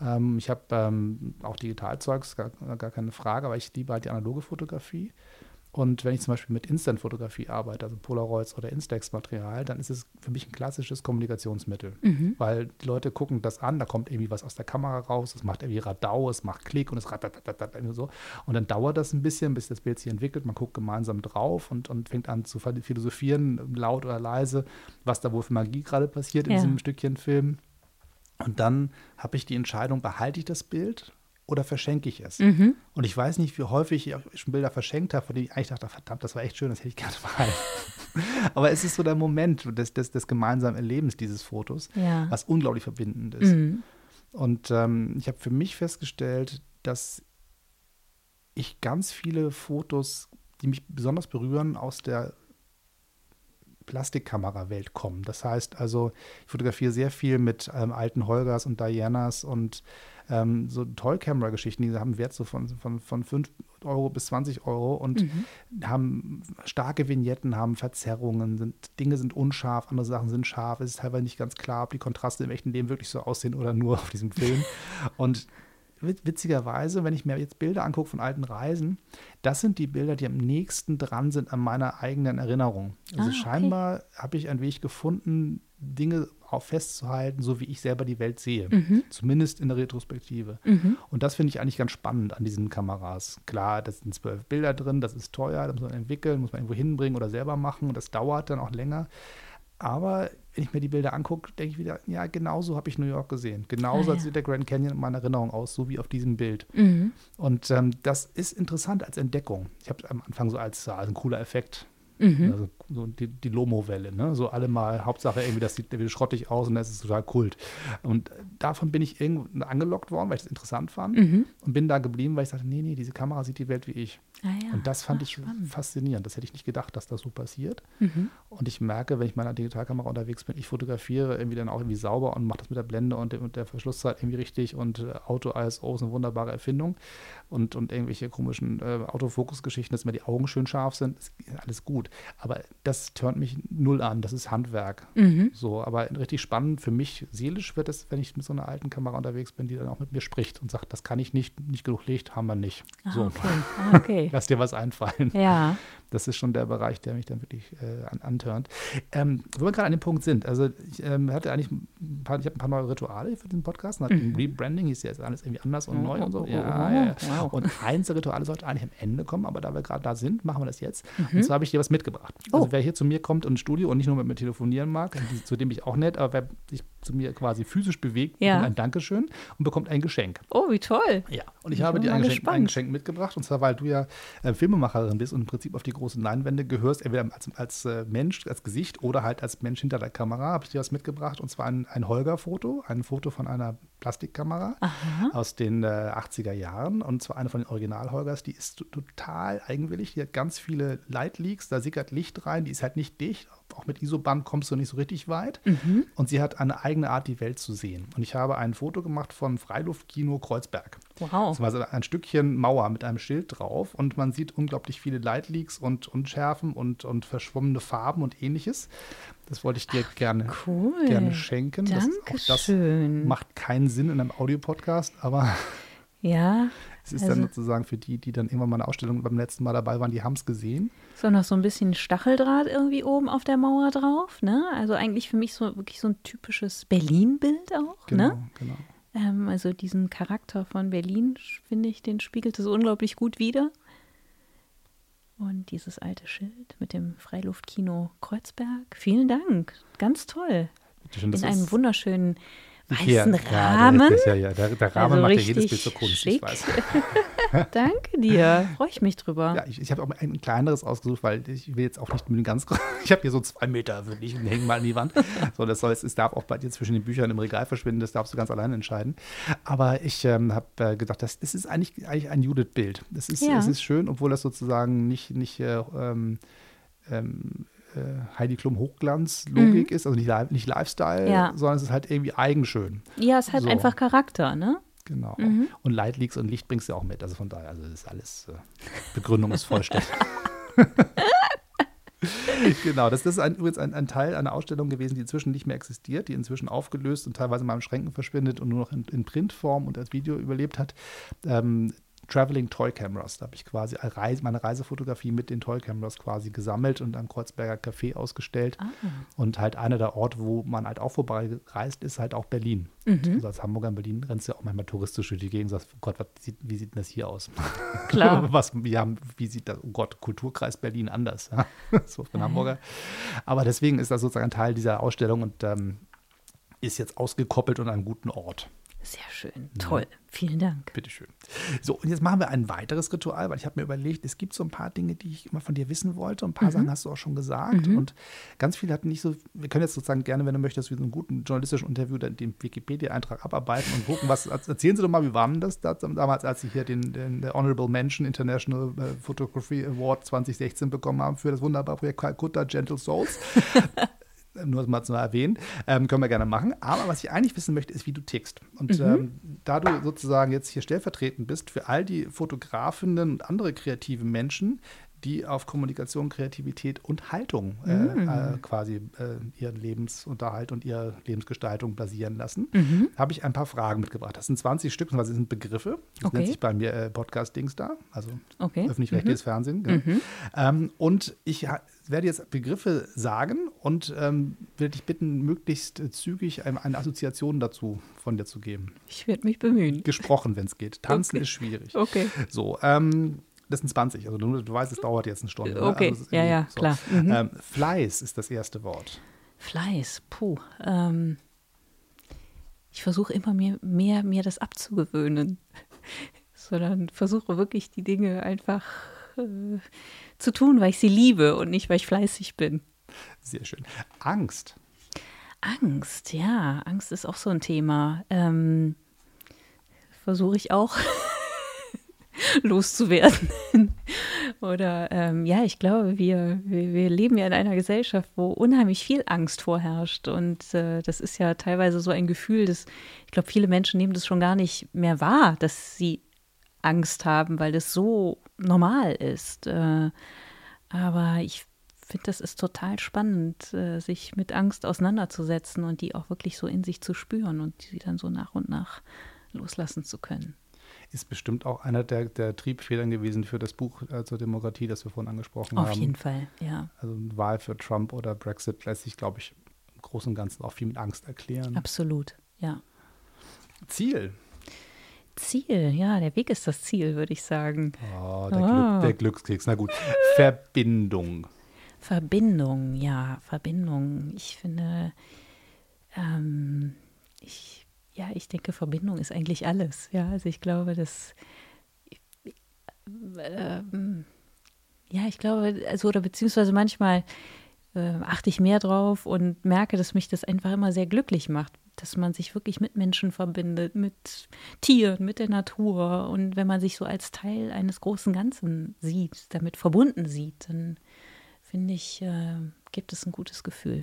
Speaker 1: Ähm, ich habe ähm, auch Digitalzeugs, gar, gar keine Frage, aber ich liebe halt die analoge Fotografie. Und wenn ich zum Beispiel mit Instant-Fotografie arbeite, also Polaroids oder Instax-Material, dann ist es für mich ein klassisches Kommunikationsmittel.
Speaker 2: Mhm.
Speaker 1: Weil die Leute gucken das an, da kommt irgendwie was aus der Kamera raus, es macht irgendwie Radau, es macht Klick und es ratatatat so. Und dann dauert das ein bisschen, bis das Bild sich entwickelt. Man guckt gemeinsam drauf und, und fängt an zu philosophieren, laut oder leise, was da wohl für Magie gerade passiert in
Speaker 2: Ja.
Speaker 1: diesem Stückchen Film. Und dann habe ich die Entscheidung, behalte ich das Bild oder verschenke ich es?
Speaker 2: Mhm.
Speaker 1: Und ich weiß nicht, wie häufig ich schon Bilder verschenkt habe, von denen ich eigentlich dachte, verdammt, das war echt schön, das hätte ich gerne behalten. Aber es ist so der Moment des, des, des gemeinsamen Erlebens dieses Fotos,
Speaker 2: Ja.
Speaker 1: was unglaublich verbindend ist.
Speaker 2: Mhm.
Speaker 1: Und ähm, ich habe für mich festgestellt, dass ich ganz viele Fotos, die mich besonders berühren, aus der Plastikkamera-Welt kommen. Das heißt also, ich fotografiere sehr viel mit ähm, alten Holgers und Dianas und ähm, so Toy-Camera-Geschichten, die haben einen Wert so von, von, von 5 Euro bis 20 Euro und haben starke Vignetten, haben Verzerrungen, sind, Dinge sind unscharf, andere Sachen sind scharf. Es ist teilweise nicht ganz klar, ob die Kontraste im echten Leben wirklich so aussehen oder nur auf diesem Film. und witzigerweise, wenn ich mir jetzt Bilder angucke von alten Reisen, das sind die Bilder, die am nächsten dran sind an meiner eigenen Erinnerung. Also
Speaker 2: Ah, okay.
Speaker 1: scheinbar habe ich einen Weg gefunden, Dinge auch festzuhalten, so wie ich selber die Welt sehe.
Speaker 2: Mhm.
Speaker 1: Zumindest in der Retrospektive. Und das finde ich eigentlich ganz spannend an diesen Kameras. Klar, da sind zwölf Bilder drin, das ist teuer, das muss man entwickeln, muss man irgendwo hinbringen oder selber machen und das dauert dann auch länger. Aber wenn ich mir die Bilder angucke, denke ich wieder, ja, genauso habe ich New York gesehen. Genauso
Speaker 2: Ah, ja.
Speaker 1: sieht der Grand Canyon in meiner Erinnerung aus, so wie auf diesem Bild.
Speaker 2: Mhm.
Speaker 1: Und ähm, das ist interessant als Entdeckung. Ich habe am Anfang so als, als ein cooler Effekt.
Speaker 2: Mhm.
Speaker 1: Also so die, die Lomo-Welle, ne? So alle mal, Hauptsache irgendwie, das sieht schrottig aus und das ist total Kult. Und davon bin ich irgendwo angelockt worden, weil ich das interessant fand
Speaker 2: Mhm.
Speaker 1: und bin da geblieben, weil ich sagte, nee, nee, diese Kamera sieht die Welt wie ich.
Speaker 2: Ah, ja.
Speaker 1: Und das fand
Speaker 2: Ah,
Speaker 1: ich
Speaker 2: spannend.
Speaker 1: faszinierend. Das hätte ich nicht gedacht, dass das so passiert.
Speaker 2: Mhm.
Speaker 1: Und ich merke, wenn ich mit meiner Digitalkamera unterwegs bin, ich fotografiere irgendwie dann auch irgendwie sauber und mache das mit der Blende und, der- und der Verschlusszeit irgendwie richtig und äh, Auto-ISO ist eine wunderbare Erfindung und, und irgendwelche komischen äh, Autofokusgeschichten, dass mir die Augen schön scharf sind, ist alles gut. Aber das turnt mich null an, das ist Handwerk.
Speaker 2: Mhm.
Speaker 1: So, aber richtig spannend für mich seelisch wird es, wenn ich mit so einer alten Kamera unterwegs bin, die dann auch mit mir spricht und sagt, das kann ich nicht, nicht genug Licht, haben wir nicht.
Speaker 2: Ah,
Speaker 1: so,
Speaker 2: okay. Ah, okay.
Speaker 1: lass dir was einfallen.
Speaker 2: Ja.
Speaker 1: Das ist schon der Bereich, der mich dann wirklich äh, an, antörnt. Ähm, wo wir gerade an dem Punkt sind, also ich ähm, hatte eigentlich ein paar, ich habe ein paar neue Rituale für den Podcast. Nach dem Rebranding hieß ja jetzt alles irgendwie anders und neu und so.
Speaker 2: Mhm. Oh,
Speaker 1: Ja, ja, ja.
Speaker 2: wow.
Speaker 1: Und eins der Rituale sollte eigentlich am Ende kommen, aber da wir gerade da sind, machen wir das jetzt. Und zwar habe ich dir was mitgebracht. Also
Speaker 2: Oh.
Speaker 1: wer hier zu mir kommt ins Studio und nicht nur mit mir telefonieren mag, zu dem bin ich auch nett, aber wer sich zu mir quasi physisch bewegt,
Speaker 2: Ja.
Speaker 1: bekommt ein Dankeschön und bekommt ein Geschenk.
Speaker 2: Oh, wie toll.
Speaker 1: Ja, und ich
Speaker 2: Ich
Speaker 1: habe dir ein Geschenk, ein. Geschenk mitgebracht. Und zwar, weil du ja äh, Filmemacherin bist und im Prinzip auf die großen Leinwände gehörst, entweder als, als äh, Mensch, als Gesicht oder halt als Mensch hinter der Kamera, habe ich dir was mitgebracht. Und zwar ein, ein Holger-Foto, ein Foto von einer Plastikkamera aus den äh, 80er Jahren. Und zwar eine von den Original-Holgers. Die ist total eigenwillig. Die hat ganz viele Light-Leaks, da sickert Licht rein. Die ist halt nicht dicht. Auch mit ISO-Band kommst du nicht so richtig weit. Und sie hat eine eigene Art, die Welt zu sehen. Und ich habe ein Foto gemacht von Freiluftkino Kreuzberg.
Speaker 2: Wow.
Speaker 1: Das war so ein Stückchen Mauer mit einem Schild drauf und man sieht unglaublich viele Lightleaks und Unschärfen und, und verschwommene Farben und ähnliches. Das wollte ich dir gerne,
Speaker 2: cool.
Speaker 1: gerne schenken. Das, auch das
Speaker 2: Dankeschön.
Speaker 1: macht keinen Sinn in einem Audiopodcast, aber
Speaker 2: Ja.
Speaker 1: Es ist
Speaker 2: Also-
Speaker 1: dann sozusagen für die, die dann irgendwann mal eine Ausstellung beim letzten Mal dabei waren, die haben es gesehen.
Speaker 2: So noch so ein bisschen Stacheldraht irgendwie oben auf der Mauer drauf, ne? Also eigentlich für mich so wirklich so ein typisches Berlin-Bild auch,
Speaker 1: Genau,
Speaker 2: ne?
Speaker 1: genau.
Speaker 2: Ähm, also diesen Charakter von Berlin, finde ich, den spiegelt es unglaublich gut wider. Und dieses alte Schild mit dem Freiluftkino Kreuzberg. Vielen Dank. Ganz toll.
Speaker 1: Bitte schön,
Speaker 2: In einem
Speaker 1: ist-
Speaker 2: wunderschönen weißen
Speaker 1: Ja,
Speaker 2: Rahmen.
Speaker 1: Ja, das, ja, ja. Der, der Rahmen
Speaker 2: Also
Speaker 1: macht ja jedes Bild zur Kunst,
Speaker 2: schick.
Speaker 1: ich weiß.
Speaker 2: Danke dir. Freue ich mich drüber.
Speaker 1: Ja, ich, ich habe auch ein kleineres ausgesucht, weil ich will jetzt auch nicht mit dem ganz großen. Ich habe hier so zwei Meter, würde ich hängen mal an die Wand. So, das soll, es darf auch bei dir zwischen den Büchern im Regal verschwinden, das darfst du ganz alleine entscheiden. Aber ich ähm, habe äh, gedacht, das, das ist eigentlich, eigentlich ein Judith-Bild. Das ist,
Speaker 2: Ja.
Speaker 1: es ist schön, obwohl das sozusagen nicht, nicht äh, ähm, ähm, äh, Heidi Klum Hochglanz-Logik ist, also nicht, nicht Lifestyle,
Speaker 2: Mhm. Ja.
Speaker 1: sondern es ist halt irgendwie eigenschön.
Speaker 2: Ja, es hat
Speaker 1: So.
Speaker 2: einfach Charakter, ne?
Speaker 1: Genau.
Speaker 2: Mhm.
Speaker 1: Und Lightleaks und Licht bringst du auch mit. Also von daher, also das ist alles, äh, Begründung ist vollständig. genau, das, das ist ein, übrigens ein, ein Teil einer Ausstellung gewesen, die inzwischen nicht mehr existiert, die inzwischen aufgelöst und teilweise in meinen Schränken verschwindet und nur noch in, in Printform und als Video überlebt hat. Ähm, Traveling Toy Cameras. Da habe ich quasi Reise, meine Reisefotografie mit den Toy Cameras quasi gesammelt und am Kreuzberger Café ausgestellt.
Speaker 2: Ah.
Speaker 1: Und halt einer der Orte, wo man halt auch vorbeireist, ist halt auch Berlin.
Speaker 2: Mhm.
Speaker 1: Also als Hamburger in Berlin rennst du ja auch manchmal touristisch durch die Gegend und sagst, oh Gott, was wie sieht denn das hier aus?
Speaker 2: Klar.
Speaker 1: was, ja, wie sieht das, oh Gott, Kulturkreis Berlin anders. Ja? so einen Hamburger. Aber deswegen ist das sozusagen ein Teil dieser Ausstellung und ähm, ist jetzt ausgekoppelt und an einem guten Ort.
Speaker 2: Sehr schön. Toll. Vielen Dank.
Speaker 1: Bitteschön. So, und jetzt machen wir ein weiteres Ritual, weil ich habe mir überlegt, es gibt so ein paar Dinge, die ich immer von dir wissen wollte. Ein paar Sachen hast du auch schon gesagt. Und ganz viele hatten nicht so, wir können jetzt sozusagen gerne, wenn du möchtest, wie so einen guten journalistischen Interview dann den Wikipedia-Eintrag abarbeiten und gucken, was, erzählen Sie doch mal, wie war denn das da, damals, als Sie hier den, den Honorable Mention International äh, Photography Award 2016 bekommen haben für das wunderbare Projekt Calcutta Gentle Souls. nur mal zu erwähnen, ähm, können wir gerne machen. Aber was ich eigentlich wissen möchte, ist, wie du tickst. Und ähm, da du sozusagen jetzt hier stellvertretend bist für all die Fotografinnen und andere kreative Menschen, die auf Kommunikation, Kreativität und Haltung äh, äh, quasi äh, ihren Lebensunterhalt und ihre Lebensgestaltung basieren lassen, habe ich ein paar Fragen mitgebracht. Das sind 20 Stück, das sind Begriffe. Das
Speaker 2: Okay.
Speaker 1: nennt sich bei mir äh, Podcast-Dings da, also
Speaker 2: Okay.
Speaker 1: öffentlich-rechtliches Fernsehen. Genau. Ähm, und ich werde jetzt Begriffe sagen und ähm, will dich bitten, möglichst zügig eine, eine Assoziation dazu von dir zu geben.
Speaker 2: Ich werde mich bemühen.
Speaker 1: Gesprochen, wenn es geht. Tanzen
Speaker 2: Okay.
Speaker 1: ist schwierig.
Speaker 2: Okay.
Speaker 1: So, ähm, das sind 20. Also du, du weißt, es dauert jetzt eine Stunde. ne?
Speaker 2: Okay.
Speaker 1: Also
Speaker 2: Ja,
Speaker 1: irgendwie
Speaker 2: ja, klar. Mhm.
Speaker 1: Ähm, Fleiß ist das erste Wort.
Speaker 2: Fleiß, puh. Ähm, ich versuche immer mehr, mehr mir das abzugewöhnen, sondern versuche wirklich die Dinge einfach äh, zu tun, weil ich sie liebe und nicht, weil ich fleißig bin.
Speaker 1: Sehr schön. Angst.
Speaker 2: Angst, ja, Angst ist auch so ein Thema. Ähm, versuche ich auch loszuwerden. Oder ähm, ja, ich glaube, wir, wir, wir leben ja in einer Gesellschaft, wo unheimlich viel Angst vorherrscht. Und äh, das ist ja teilweise so ein Gefühl, dass ich glaube, viele Menschen nehmen das schon gar nicht mehr wahr, dass sie Angst haben, weil das so normal ist. Äh, aber ich finde, das ist total spannend, äh, sich mit Angst auseinanderzusetzen und die auch wirklich so in sich zu spüren und sie dann so nach und nach loslassen zu können.
Speaker 1: Ist bestimmt auch einer der, der Triebfedern gewesen für das Buch zur Demokratie, das wir vorhin angesprochen
Speaker 2: Auf
Speaker 1: haben.
Speaker 2: jeden Fall, ja,
Speaker 1: Also eine Wahl für Trump oder Brexit lässt sich, glaube ich, im Großen und Ganzen auch viel mit Angst erklären.
Speaker 2: absolut, ja.
Speaker 1: Ziel.
Speaker 2: Ziel, ja, der Weg ist das Ziel, würde ich sagen.
Speaker 1: Oh, der,
Speaker 2: Ah.
Speaker 1: Glück, der Glückskeks. Na gut. Verbindung.
Speaker 2: Verbindung, ja, Verbindung. Ich finde, ähm, ich, ja, ich denke, Verbindung ist eigentlich alles. Ja, also ich glaube, dass, ähm, ja, ich glaube, also oder beziehungsweise manchmal äh, achte ich mehr drauf und merke, dass mich das einfach immer sehr glücklich macht, dass man sich wirklich mit Menschen verbindet, mit Tieren, mit der Natur und wenn man sich so als Teil eines großen Ganzen sieht, damit verbunden sieht, dann finde ich, äh, gibt es ein gutes Gefühl.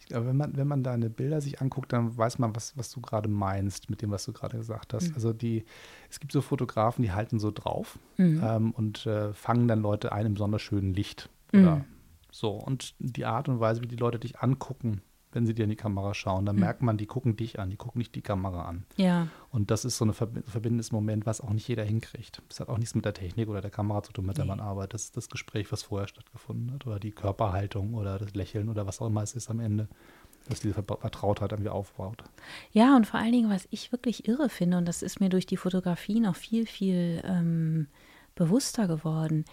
Speaker 1: Ich glaube, wenn man, wenn man deine Bilder sich anguckt, dann weiß man, was, was du gerade meinst mit dem, was du gerade gesagt hast. Also die, es gibt so Fotografen, die halten so drauf ähm, und äh, fangen dann Leute ein im besonders schönen Licht. Oder so. Und die Art und Weise, wie die Leute dich angucken, wenn sie dir in die Kamera schauen, dann merkt man, die gucken dich an, die gucken nicht die Kamera an.
Speaker 2: Ja,
Speaker 1: Und das ist so ein verbi- verbindendes Moment, was auch nicht jeder hinkriegt. Das hat auch nichts mit der Technik oder der Kamera zu tun, mit der man arbeitet. Das ist das Gespräch, was vorher stattgefunden hat. Oder die Körperhaltung oder das Lächeln oder was auch immer es ist am Ende, was diese Ver- Vertrautheit irgendwie aufbaut.
Speaker 2: Ja, und vor allen Dingen, was ich wirklich irre finde, und das ist mir durch die Fotografie noch viel, viel ähm, bewusster geworden,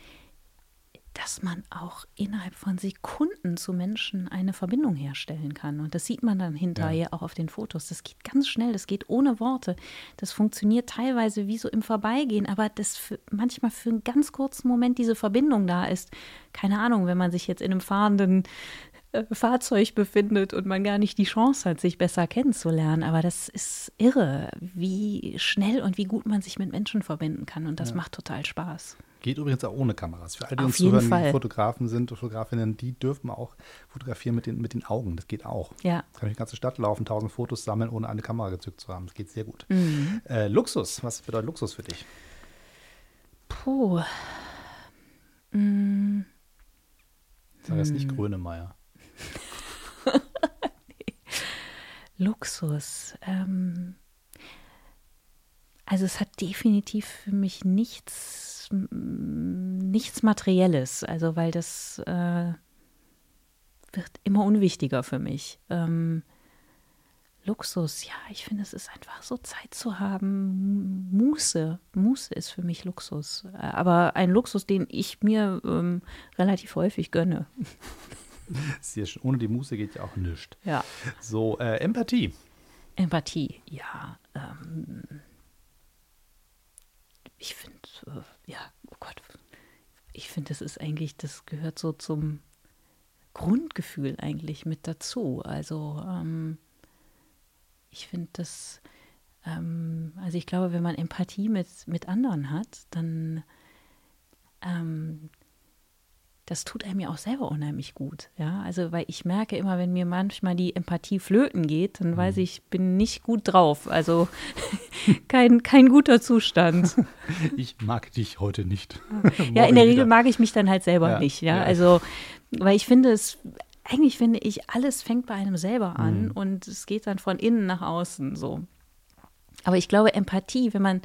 Speaker 2: dass man auch innerhalb von Sekunden zu Menschen eine Verbindung herstellen kann. Und das sieht man dann hinterher auch auf den Fotos. Das geht ganz schnell, das geht ohne Worte. Das funktioniert teilweise wie so im Vorbeigehen, aber das für, manchmal für einen ganz kurzen Moment diese Verbindung da ist. Keine Ahnung, wenn man sich jetzt in einem fahrenden äh, Fahrzeug befindet und man gar nicht die Chance hat, sich besser kennenzulernen. Aber das ist irre, wie schnell und wie gut man sich mit Menschen verbinden kann. Und das macht total Spaß.
Speaker 1: Geht übrigens auch ohne Kameras. Für all die
Speaker 2: Auf
Speaker 1: uns zuhören, die. Fotografen sind und Fotografinnen, die dürfen auch fotografieren mit den, mit den Augen. Das geht auch.
Speaker 2: Ja.
Speaker 1: Kann ich die ganze Stadt laufen, tausend Fotos sammeln, ohne eine Kamera gezückt zu haben. Das geht sehr gut.
Speaker 2: Mhm.
Speaker 1: Äh, Luxus, was bedeutet Luxus für dich?
Speaker 2: Puh. Mm,
Speaker 1: Sag jetzt
Speaker 2: Hm.
Speaker 1: nicht Grönemeyer.
Speaker 2: Luxus. Ähm, Also es hat definitiv für mich nichts, nichts Materielles. Also weil das äh, wird immer unwichtiger für mich. Ähm, Luxus, ja, ich finde, es ist einfach so Zeit zu haben. Muße, Muße ist für mich Luxus. Aber ein Luxus, den ich mir ähm, relativ häufig gönne.
Speaker 1: Sehr schön. Ohne die Muße geht ja auch nichts.
Speaker 2: Ja.
Speaker 1: So, äh, Empathie.
Speaker 2: Empathie, ja. Ähm, ich finde, äh, ja, oh Gott, ich finde, das ist eigentlich, das gehört so zum Grundgefühl eigentlich mit dazu. Also, ähm, ich finde das, ähm, also ich glaube, wenn man Empathie mit, mit anderen hat, dann ähm, das tut einem ja auch selber unheimlich gut. Ja, also weil ich merke immer, wenn mir manchmal die Empathie flöten geht, dann weiß
Speaker 1: Mhm.
Speaker 2: ich, ich bin nicht gut drauf. Also kein, kein guter Zustand.
Speaker 1: Ich mag dich heute nicht.
Speaker 2: Ja, in der Regel mag ich mich dann halt selber
Speaker 1: Ja,
Speaker 2: nicht. Ja?
Speaker 1: ja.
Speaker 2: also, weil ich finde es, eigentlich finde ich, alles fängt bei einem selber an
Speaker 1: Mhm.
Speaker 2: und es geht dann von innen nach außen so. Aber ich glaube, Empathie, wenn man,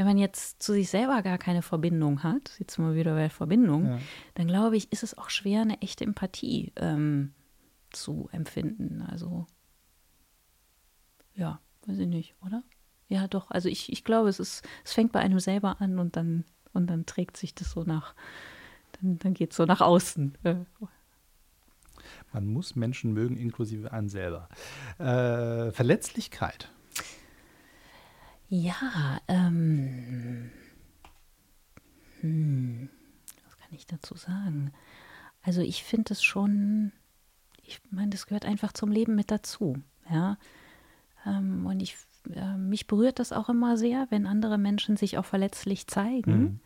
Speaker 2: wenn man jetzt zu sich selber gar keine Verbindung hat, jetzt mal wieder bei Verbindung,
Speaker 1: Ja.
Speaker 2: dann glaube ich, ist es auch schwer, eine echte Empathie ähm, zu empfinden. Also, ja, weiß ich nicht, oder? Ja, doch. Also ich, ich glaube, es ist, es fängt bei einem selber an und dann, und dann trägt sich das so nach, dann, dann geht es so nach außen.
Speaker 1: Man muss Menschen mögen, inklusive einen selber. Äh, Verletzlichkeit.
Speaker 2: Ja, ähm, hm, was kann ich dazu sagen? Also ich finde es schon, ich meine, das gehört einfach zum Leben mit dazu, ja. Ähm, und ich, äh, mich berührt das auch immer sehr, wenn andere Menschen sich auch verletzlich zeigen.
Speaker 1: Mhm.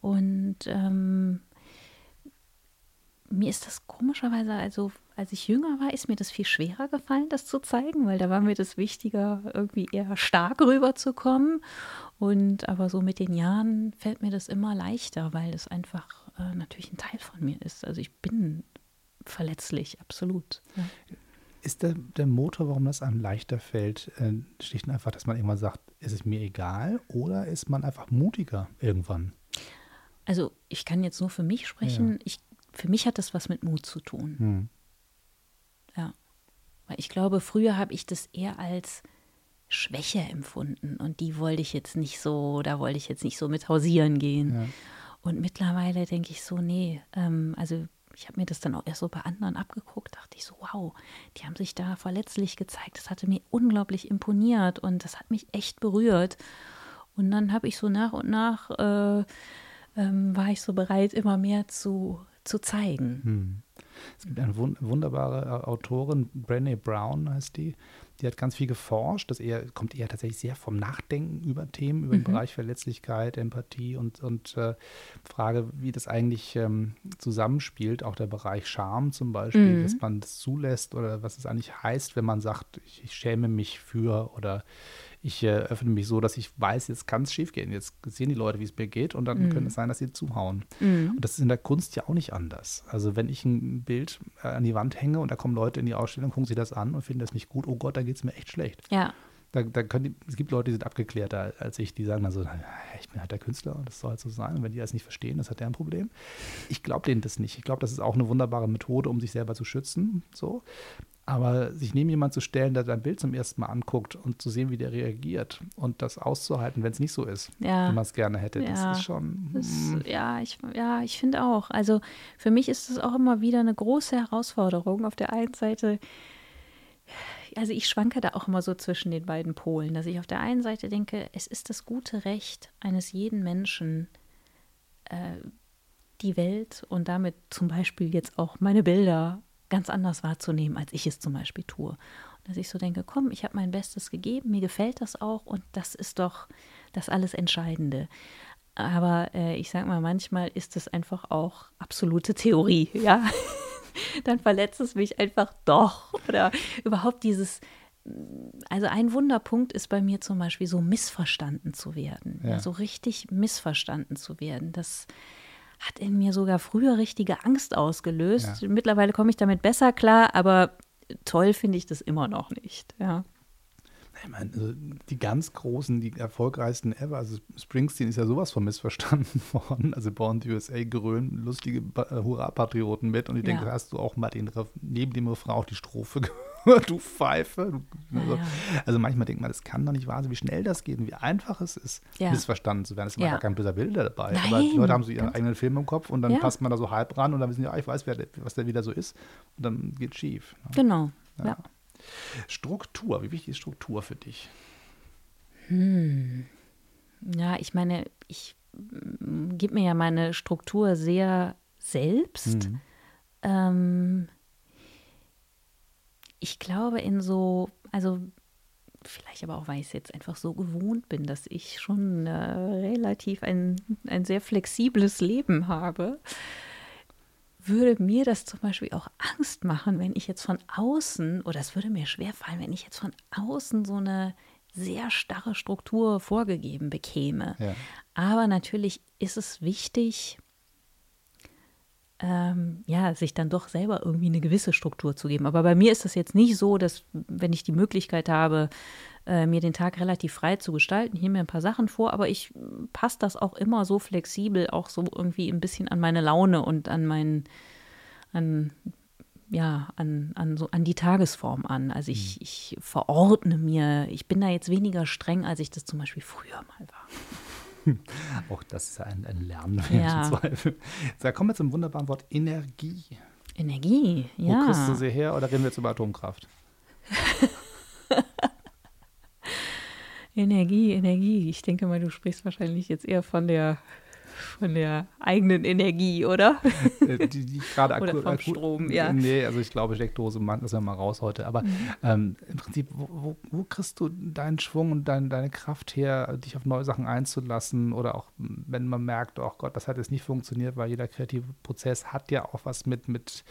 Speaker 2: Und ähm, mir ist das komischerweise, also als ich jünger war, ist mir das viel schwerer gefallen, das zu zeigen, weil da war mir das wichtiger, irgendwie eher stark rüberzukommen. Und aber so mit den Jahren fällt mir das immer leichter, weil das einfach äh, natürlich ein Teil von mir ist. Also ich bin verletzlich, absolut. Ja.
Speaker 1: Ist der, der Motor, warum das einem leichter fällt, äh, schlicht und einfach, dass man irgendwann sagt, ist es mir egal oder ist man einfach mutiger irgendwann?
Speaker 2: Also ich kann jetzt nur für mich sprechen. Ich, für mich hat das was mit Mut zu tun.
Speaker 1: Hm.
Speaker 2: Ja. Weil ich glaube, früher habe ich das eher als Schwäche empfunden und die wollte ich jetzt nicht so, da wollte ich jetzt nicht so mit hausieren gehen.
Speaker 1: Ja.
Speaker 2: Und mittlerweile denke ich so, nee, ähm, also ich habe mir das dann auch erst so bei anderen abgeguckt, dachte ich so, wow, die haben sich da verletzlich gezeigt. Das hatte mir unglaublich imponiert und das hat mich echt berührt. Und dann habe ich so nach und nach, äh, ähm, war ich so bereit, immer mehr zu, zu zeigen.
Speaker 1: Hm. Es gibt eine wun wunderbare äh, Autorin, Brené Brown heißt die, die hat ganz viel geforscht. Das eher, kommt eher tatsächlich sehr vom Nachdenken über Themen, über den Bereich Verletzlichkeit, Empathie und, und äh, Frage, wie das eigentlich ähm, zusammenspielt. Auch der Bereich Scham zum Beispiel, dass man das zulässt oder was es eigentlich heißt, wenn man sagt, ich, ich schäme mich für oder ich äh, öffne mich so, dass ich weiß, jetzt kann es schief gehen. Jetzt sehen die Leute, wie es mir geht und dann könnte es sein, dass sie zuhauen. Und das ist in der Kunst ja auch nicht anders. Also wenn ich ein Bild äh, an die Wand hänge und da kommen Leute in die Ausstellung, gucken sich das an und finden das nicht gut, oh Gott, da geht es mir echt schlecht.
Speaker 2: Ja,
Speaker 1: Da, da können die, es gibt Leute, die sind abgeklärter als ich, die sagen dann so, "Naja, ich bin halt der Künstler und das soll halt so sein. Und wenn die das nicht verstehen, das hat der ein Problem. Ich glaube denen das nicht. Ich glaube, das ist auch eine wunderbare Methode, um sich selber zu schützen. So. Aber sich neben jemand zu stellen, der dein Bild zum ersten Mal anguckt und zu sehen, wie der reagiert und das auszuhalten, wenn es nicht so ist,
Speaker 2: Ja.
Speaker 1: wie man es gerne hätte,
Speaker 2: Ja.
Speaker 1: das ist schon.
Speaker 2: Das,
Speaker 1: mm,
Speaker 2: ja, ich, ja, ich finde auch. Also für mich ist es auch immer wieder eine große Herausforderung. Auf der einen Seite, also ich schwanke da auch immer so zwischen den beiden Polen, dass ich auf der einen Seite denke, es ist das gute Recht eines jeden Menschen, äh, die Welt und damit zum Beispiel jetzt auch meine Bilder ganz anders wahrzunehmen, als ich es zum Beispiel tue. Und dass ich so denke, komm, ich habe mein Bestes gegeben, mir gefällt das auch und das ist doch das alles Entscheidende. Aber äh, ich sag mal, manchmal ist es einfach auch absolute Theorie, ja. Dann verletzt es mich einfach doch. Oder überhaupt dieses, also ein Wunderpunkt ist bei mir zum Beispiel so missverstanden zu werden. Ja.
Speaker 1: Ja.
Speaker 2: so richtig missverstanden zu werden. Das hat in mir sogar früher richtige Angst ausgelöst.
Speaker 1: Ja.
Speaker 2: Mittlerweile komme ich damit besser klar, aber toll finde ich das immer noch nicht. Ja.
Speaker 1: Ich meine, also die ganz großen, die erfolgreichsten ever, also Springsteen ist ja sowas von missverstanden worden. Also Born the USA grölen lustige äh, Hurra-Patrioten mit und ich denke,
Speaker 2: Ja.
Speaker 1: hast du auch mal den, neben dem Refrain auch die Strophe gehört, du Pfeife. Du, also,
Speaker 2: Ja.
Speaker 1: also manchmal denkt man, das kann doch nicht wahr sein, wie schnell das geht und wie einfach es ist,
Speaker 2: Ja.
Speaker 1: missverstanden zu werden. Es ist
Speaker 2: Ja.
Speaker 1: gar kein böser Bilder dabei. Aber die
Speaker 2: Nein,
Speaker 1: Leute haben so ihren
Speaker 2: ganz-
Speaker 1: eigenen Film im Kopf und dann passt man da so halb ran und dann wissen die, ah, ich weiß, wer, was der wieder so ist. Und dann geht schief. ne?
Speaker 2: Genau. Ja.
Speaker 1: Struktur, wie wichtig ist Struktur für dich?
Speaker 2: Ja, ich meine, ich mm, gebe mir ja meine Struktur sehr selbst. Ähm, ich glaube, in so, also vielleicht aber auch, weil ich es jetzt einfach so gewohnt bin, dass ich schon äh, relativ ein, ein sehr flexibles Leben habe, würde mir das zum Beispiel auch Angst machen, wenn ich jetzt von außen, oder es würde mir schwer fallen, wenn ich jetzt von außen so eine sehr starre Struktur vorgegeben bekäme.
Speaker 1: Ja.
Speaker 2: Aber natürlich ist es wichtig, ähm, ja, sich dann doch selber irgendwie eine gewisse Struktur zu geben. Aber bei mir ist das jetzt nicht so, dass wenn ich die Möglichkeit habe, äh, mir den Tag relativ frei zu gestalten, hier mir ein paar Sachen vor, aber ich passe das auch immer so flexibel, auch so irgendwie ein bisschen an meine Laune und an meinen, an ja, an, an, so, an die Tagesform an. Also ich, ich verordne mir, ich bin da jetzt weniger streng, als ich das zum Beispiel früher mal war.
Speaker 1: Auch das ist ja ein, ein Lernen
Speaker 2: Ja.
Speaker 1: im Zweifel. So, Da kommen wir zum wunderbaren Wort Energie.
Speaker 2: Energie,
Speaker 1: Wo kriegst du
Speaker 2: ja.
Speaker 1: sie her oder reden wir jetzt über Atomkraft?
Speaker 2: Energie, Energie. Ich denke mal, du sprichst wahrscheinlich jetzt eher von der, von der eigenen Energie, oder?
Speaker 1: Äh, die, die ich gerade
Speaker 2: Oder
Speaker 1: akut-
Speaker 2: vom
Speaker 1: akut-
Speaker 2: Strom, ja.
Speaker 1: Nee, also ich glaube, Steckdose, man- lassen wir mal raus heute. Aber
Speaker 2: Mhm.
Speaker 1: ähm, im Prinzip, wo, wo, wo kriegst du deinen Schwung und dein, deine Kraft her, dich auf neue Sachen einzulassen? Oder auch, wenn man merkt, oh Gott, das hat jetzt nicht funktioniert, weil jeder kreative Prozess hat ja auch was mit, mit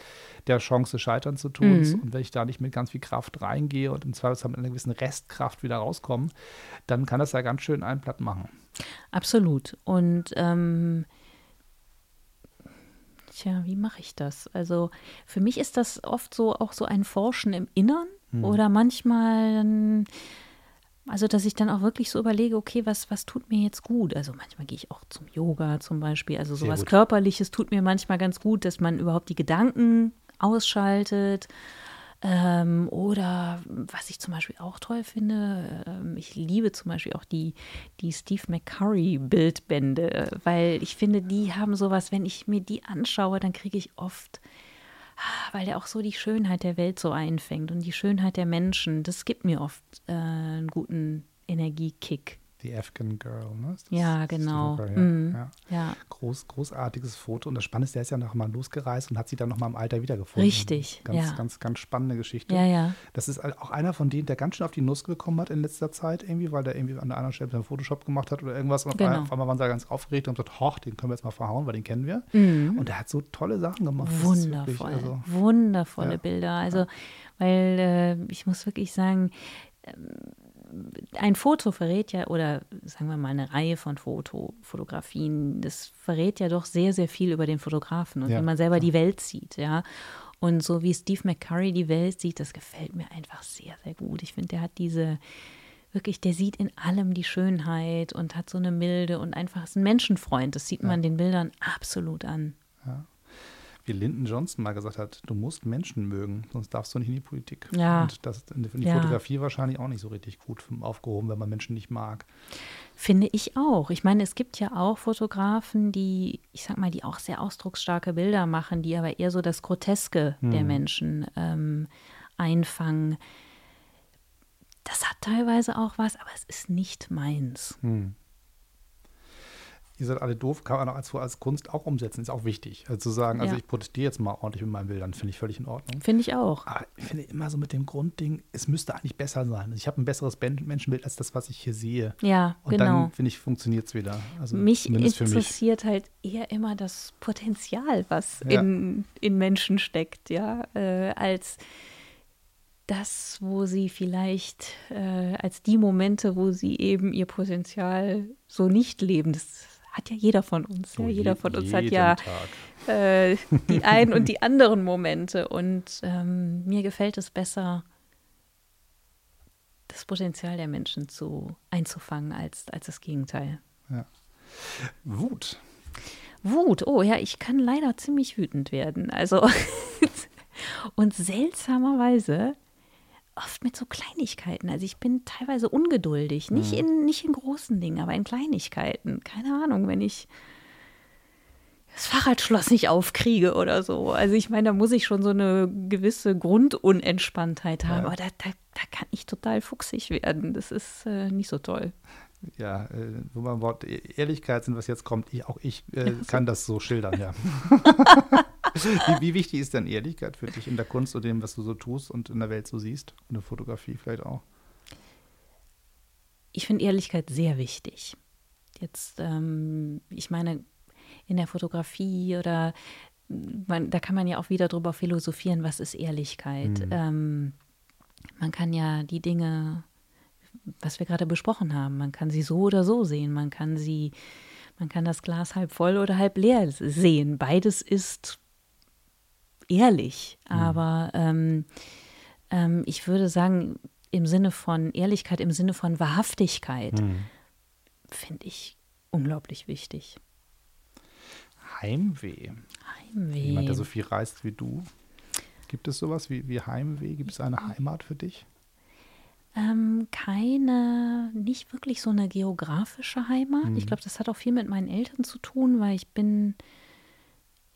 Speaker 1: der Chance Scheitern zu tun.
Speaker 2: Mhm.
Speaker 1: Und wenn ich da nicht mit ganz viel Kraft reingehe und im Zweifelsfall mit einer gewissen Restkraft wieder rauskomme, dann kann das ja ganz schön einen platt machen.
Speaker 2: Absolut. Und ähm, tja, wie mache ich das? Also für mich ist das oft so auch so ein Forschen im Innern oder manchmal, also dass ich dann auch wirklich so überlege, okay, was, was tut mir jetzt gut? Also manchmal gehe ich auch zum Yoga zum Beispiel. Also sowas. Körperliches tut mir manchmal ganz gut, dass man überhaupt die Gedanken ausschaltet. Ähm, oder was ich zum Beispiel auch toll finde, ähm, ich liebe zum Beispiel auch die, die Steve McCurry-Bildbände, weil ich finde, die haben sowas, wenn ich mir die anschaue, dann kriege ich oft, ah, weil der auch so die Schönheit der Welt so einfängt und die Schönheit der Menschen, das gibt mir oft äh, einen guten Energiekick.
Speaker 1: The Afghan Girl, ne? Das-
Speaker 2: Ja, genau.
Speaker 1: die Frage,
Speaker 2: Mhm.
Speaker 1: ja.
Speaker 2: Ja,
Speaker 1: Groß, großartiges Foto. Und das Spannende ist, der ist ja noch mal losgereist und hat sie dann noch mal im Alter wiedergefunden.
Speaker 2: Richtig,
Speaker 1: Ganz,
Speaker 2: ja.
Speaker 1: ganz, ganz spannende Geschichte.
Speaker 2: ja, ja.
Speaker 1: Das ist auch einer von denen, der ganz schön auf die Nuss bekommen hat in letzter Zeit irgendwie, weil der irgendwie an der anderen Stelle einen Photoshop gemacht hat oder irgendwas. Und auf
Speaker 2: Genau.
Speaker 1: einmal- auf einmal waren sie da ganz aufgeregt und haben gesagt, hoch, den können wir jetzt mal verhauen, weil den kennen wir. Und der hat so tolle Sachen gemacht. Ist wirklich,
Speaker 2: Wundervoll,
Speaker 1: also,
Speaker 2: wundervolle
Speaker 1: Ja.
Speaker 2: Bilder. Also, weil äh, ich muss wirklich sagen, ähm, ein Foto verrät ja, oder sagen wir mal eine Reihe von Foto, Fotografien, das verrät ja doch sehr, sehr viel über den Fotografen und
Speaker 1: Ja,
Speaker 2: wie man selber die Welt sieht, ja. Und so wie Steve McCurry die Welt sieht, das gefällt mir einfach sehr, sehr gut. Ich finde, der hat diese, wirklich, der sieht in allem die Schönheit und hat so eine Milde und einfach ist ein Menschenfreund. Das sieht man den Bildern absolut an.
Speaker 1: Wie Lyndon Johnson mal gesagt hat, du musst Menschen mögen, sonst darfst du nicht in die Politik.
Speaker 2: Ja.
Speaker 1: Und das ist in die
Speaker 2: Ja.
Speaker 1: Fotografie wahrscheinlich auch nicht so richtig gut aufgehoben, wenn man Menschen nicht mag.
Speaker 2: Finde ich auch. Ich meine, es gibt ja auch Fotografen, die, ich sag mal, die auch sehr ausdrucksstarke Bilder machen, die aber eher so das Groteske der Menschen ähm, einfangen. Das hat teilweise auch was, aber es ist nicht meins.
Speaker 1: Ihr seid alle doof, kann man auch als, als Kunst auch umsetzen, ist auch wichtig. Also zu sagen, also
Speaker 2: Ja.
Speaker 1: ich protestiere jetzt mal ordentlich mit meinen Bildern, finde ich völlig in Ordnung.
Speaker 2: Finde ich auch.
Speaker 1: Aber ich finde immer so mit dem Grundding, es müsste eigentlich besser sein. Also ich habe ein besseres Menschenbild als das, was ich hier sehe.
Speaker 2: Ja,
Speaker 1: Und
Speaker 2: genau.
Speaker 1: dann, finde ich, funktioniert es wieder. Also
Speaker 2: mich
Speaker 1: für mich.
Speaker 2: interessiert halt eher immer das Potenzial, was
Speaker 1: Ja.
Speaker 2: in, in Menschen steckt, ja, äh, als das, wo sie vielleicht, äh, als die Momente, wo sie eben ihr Potenzial so nicht leben. Das hat ja jeder von uns. Ja?
Speaker 1: Oh,
Speaker 2: jeder
Speaker 1: je-
Speaker 2: von uns hat ja äh, die einen und die anderen Momente. Und ähm, mir gefällt es besser, das Potenzial der Menschen zu einzufangen als, als das Gegenteil.
Speaker 1: Ja. Wut.
Speaker 2: Wut, oh ja, ich kann leider ziemlich wütend werden. Also und seltsamerweise oft mit so Kleinigkeiten. Also ich bin teilweise ungeduldig, nicht,
Speaker 1: Mhm.
Speaker 2: in, nicht in großen Dingen, aber in Kleinigkeiten. Keine Ahnung, wenn ich das Fahrradschloss nicht aufkriege oder so. Also ich meine, da muss ich schon so eine gewisse Grundunentspanntheit haben.
Speaker 1: Ja.
Speaker 2: Aber da, da, da kann ich total fuchsig werden. Das ist äh, nicht so toll.
Speaker 1: Ja, äh, wo beim Wort E- Ehrlichkeit sind, was jetzt kommt, ich, auch ich äh, kann das so schildern, ja. wie, wie wichtig ist denn Ehrlichkeit für dich in der Kunst und dem, was du so tust und in der Welt so siehst? Und in der Fotografie vielleicht auch?
Speaker 2: Ich finde Ehrlichkeit sehr wichtig. Jetzt, ähm, ich meine, in der Fotografie oder man, da kann man ja auch wieder drüber philosophieren, was ist Ehrlichkeit. Ähm, man kann ja die Dinge, was wir gerade besprochen haben, man kann sie so oder so sehen. Man kann sie, man kann das Glas halb voll oder halb leer sehen. Beides ist ehrlich. Aber ähm, ähm, ich würde sagen, im Sinne von Ehrlichkeit, im Sinne von Wahrhaftigkeit, finde ich unglaublich wichtig.
Speaker 1: Heimweh.
Speaker 2: Heimweh.
Speaker 1: Jemand, der so viel reist wie du. Gibt es sowas wie, wie Heimweh? Gibt es eine Heimat für dich?
Speaker 2: Ähm, keine, nicht wirklich so eine geografische Heimat. Ich glaube, das hat auch viel mit meinen Eltern zu tun, weil ich bin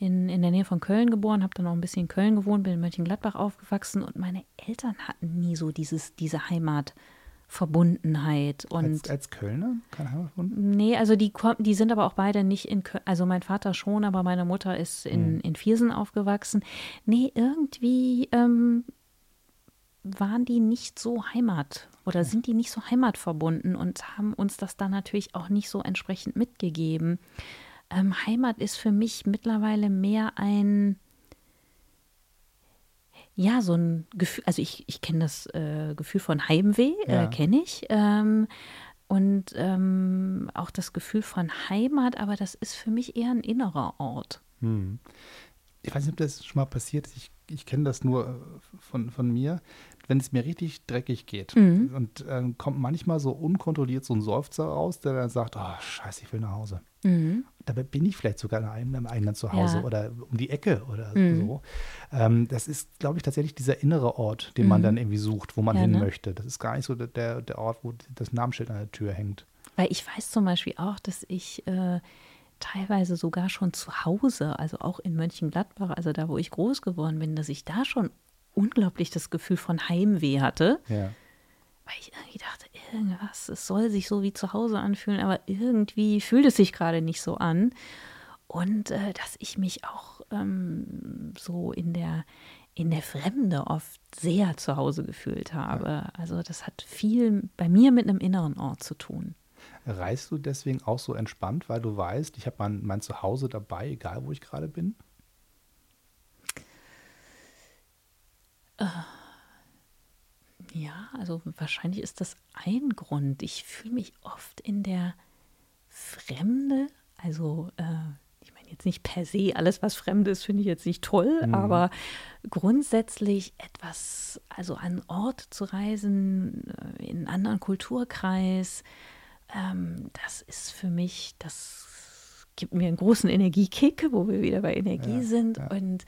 Speaker 2: in, in der Nähe von Köln geboren, habe dann auch ein bisschen in Köln gewohnt, bin in Mönchengladbach aufgewachsen und meine Eltern hatten nie so dieses, diese Heimatverbundenheit. Und
Speaker 1: Als, als Kölner? Keine Heimat gefunden?
Speaker 2: Nee, also die, kommen- die sind aber auch beide nicht in Köln. Also mein Vater schon, aber meine Mutter ist in, in Viersen aufgewachsen. Nee, irgendwie ähm, waren die nicht so Heimat oder sind die nicht so heimatverbunden und haben uns das dann natürlich auch nicht so entsprechend mitgegeben. Ähm, Heimat ist für mich mittlerweile mehr ein, ja, so ein Gefühl, also ich, ich kenne das äh, Gefühl von Heimweh,
Speaker 1: Ja.
Speaker 2: äh, kenne ich. Ähm, und ähm, auch das Gefühl von Heimat, aber das ist für mich eher ein innerer Ort.
Speaker 1: Hm. Ich weiß nicht, ob das schon mal passiert ist. Ich, ich kenne das nur äh, von, von mir. Wenn es mir richtig dreckig geht und ähm, kommt manchmal so unkontrolliert so ein Seufzer raus, der dann sagt, oh, scheiße, ich will nach Hause. Dabei bin ich vielleicht sogar in einem, eigenen Zuhause
Speaker 2: Ja.
Speaker 1: oder um die Ecke oder so. Ähm, das ist, glaube ich, tatsächlich dieser innere Ort, den man dann irgendwie sucht, wo man
Speaker 2: Ja,
Speaker 1: hin
Speaker 2: ne?
Speaker 1: möchte. Das ist gar nicht so der- der, der Ort, wo das Namensschild an der Tür hängt.
Speaker 2: Weil ich weiß zum Beispiel auch, dass ich äh, teilweise sogar schon zu Hause, also auch in Mönchengladbach, also da, wo ich groß geworden bin, dass ich da schon unglaublich das Gefühl von Heimweh hatte.
Speaker 1: Ja.
Speaker 2: Weil ich irgendwie dachte, irgendwas, es soll sich so wie zu Hause anfühlen, aber irgendwie fühlt es sich gerade nicht so an. Und äh, dass ich mich auch ähm, so in der, in der Fremde oft sehr zu Hause gefühlt habe. Also das hat viel bei mir mit einem inneren Ort zu tun.
Speaker 1: Reist du deswegen auch so entspannt, weil du weißt, ich habe mein, mein Zuhause dabei, egal wo ich gerade bin?
Speaker 2: Ja, also wahrscheinlich ist das ein Grund. Ich fühle mich oft in der Fremde, also äh, ich meine jetzt nicht per se, alles was fremd ist, finde ich jetzt nicht toll, aber grundsätzlich etwas, also an einen Ort zu reisen, äh, in einen anderen Kulturkreis, ähm, das ist für mich, das gibt mir einen großen Energiekick, wo wir wieder bei Energie sind. Und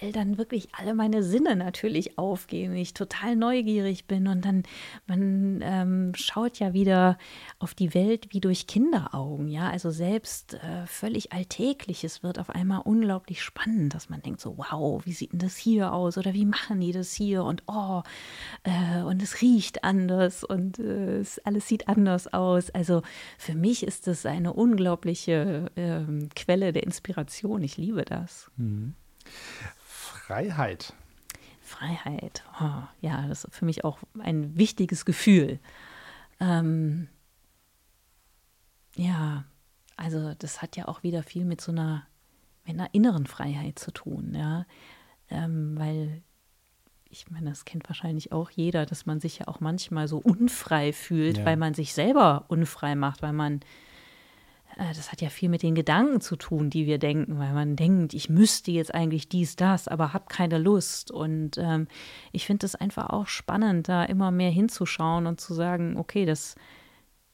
Speaker 2: weil dann wirklich alle meine Sinne natürlich aufgehen, ich total neugierig bin und dann, man ähm, schaut ja wieder auf die Welt wie durch Kinderaugen, ja. Also selbst äh, völlig Alltägliches wird auf einmal unglaublich spannend, dass man denkt so, wow, wie sieht denn das hier aus? Oder wie machen die das hier? Und oh, äh, und es riecht anders und äh, es, alles sieht anders aus. Also für mich ist das eine unglaubliche ähm, Quelle der Inspiration. Ich liebe das.
Speaker 1: Freiheit.
Speaker 2: Freiheit. Oh, ja, das ist für mich auch ein wichtiges Gefühl. Ähm, ja, also das hat ja auch wieder viel mit so einer, mit einer inneren Freiheit zu tun, ja. Ähm, weil ich meine, das kennt wahrscheinlich auch jeder, dass man sich ja auch manchmal so unfrei fühlt,
Speaker 1: Ja.
Speaker 2: weil man sich selber unfrei macht, weil man das hat ja viel mit den Gedanken zu tun, die wir denken, weil man denkt, ich müsste jetzt eigentlich dies, das, aber habe keine Lust. Und ähm, ich finde es einfach auch spannend, da immer mehr hinzuschauen und zu sagen, okay, das,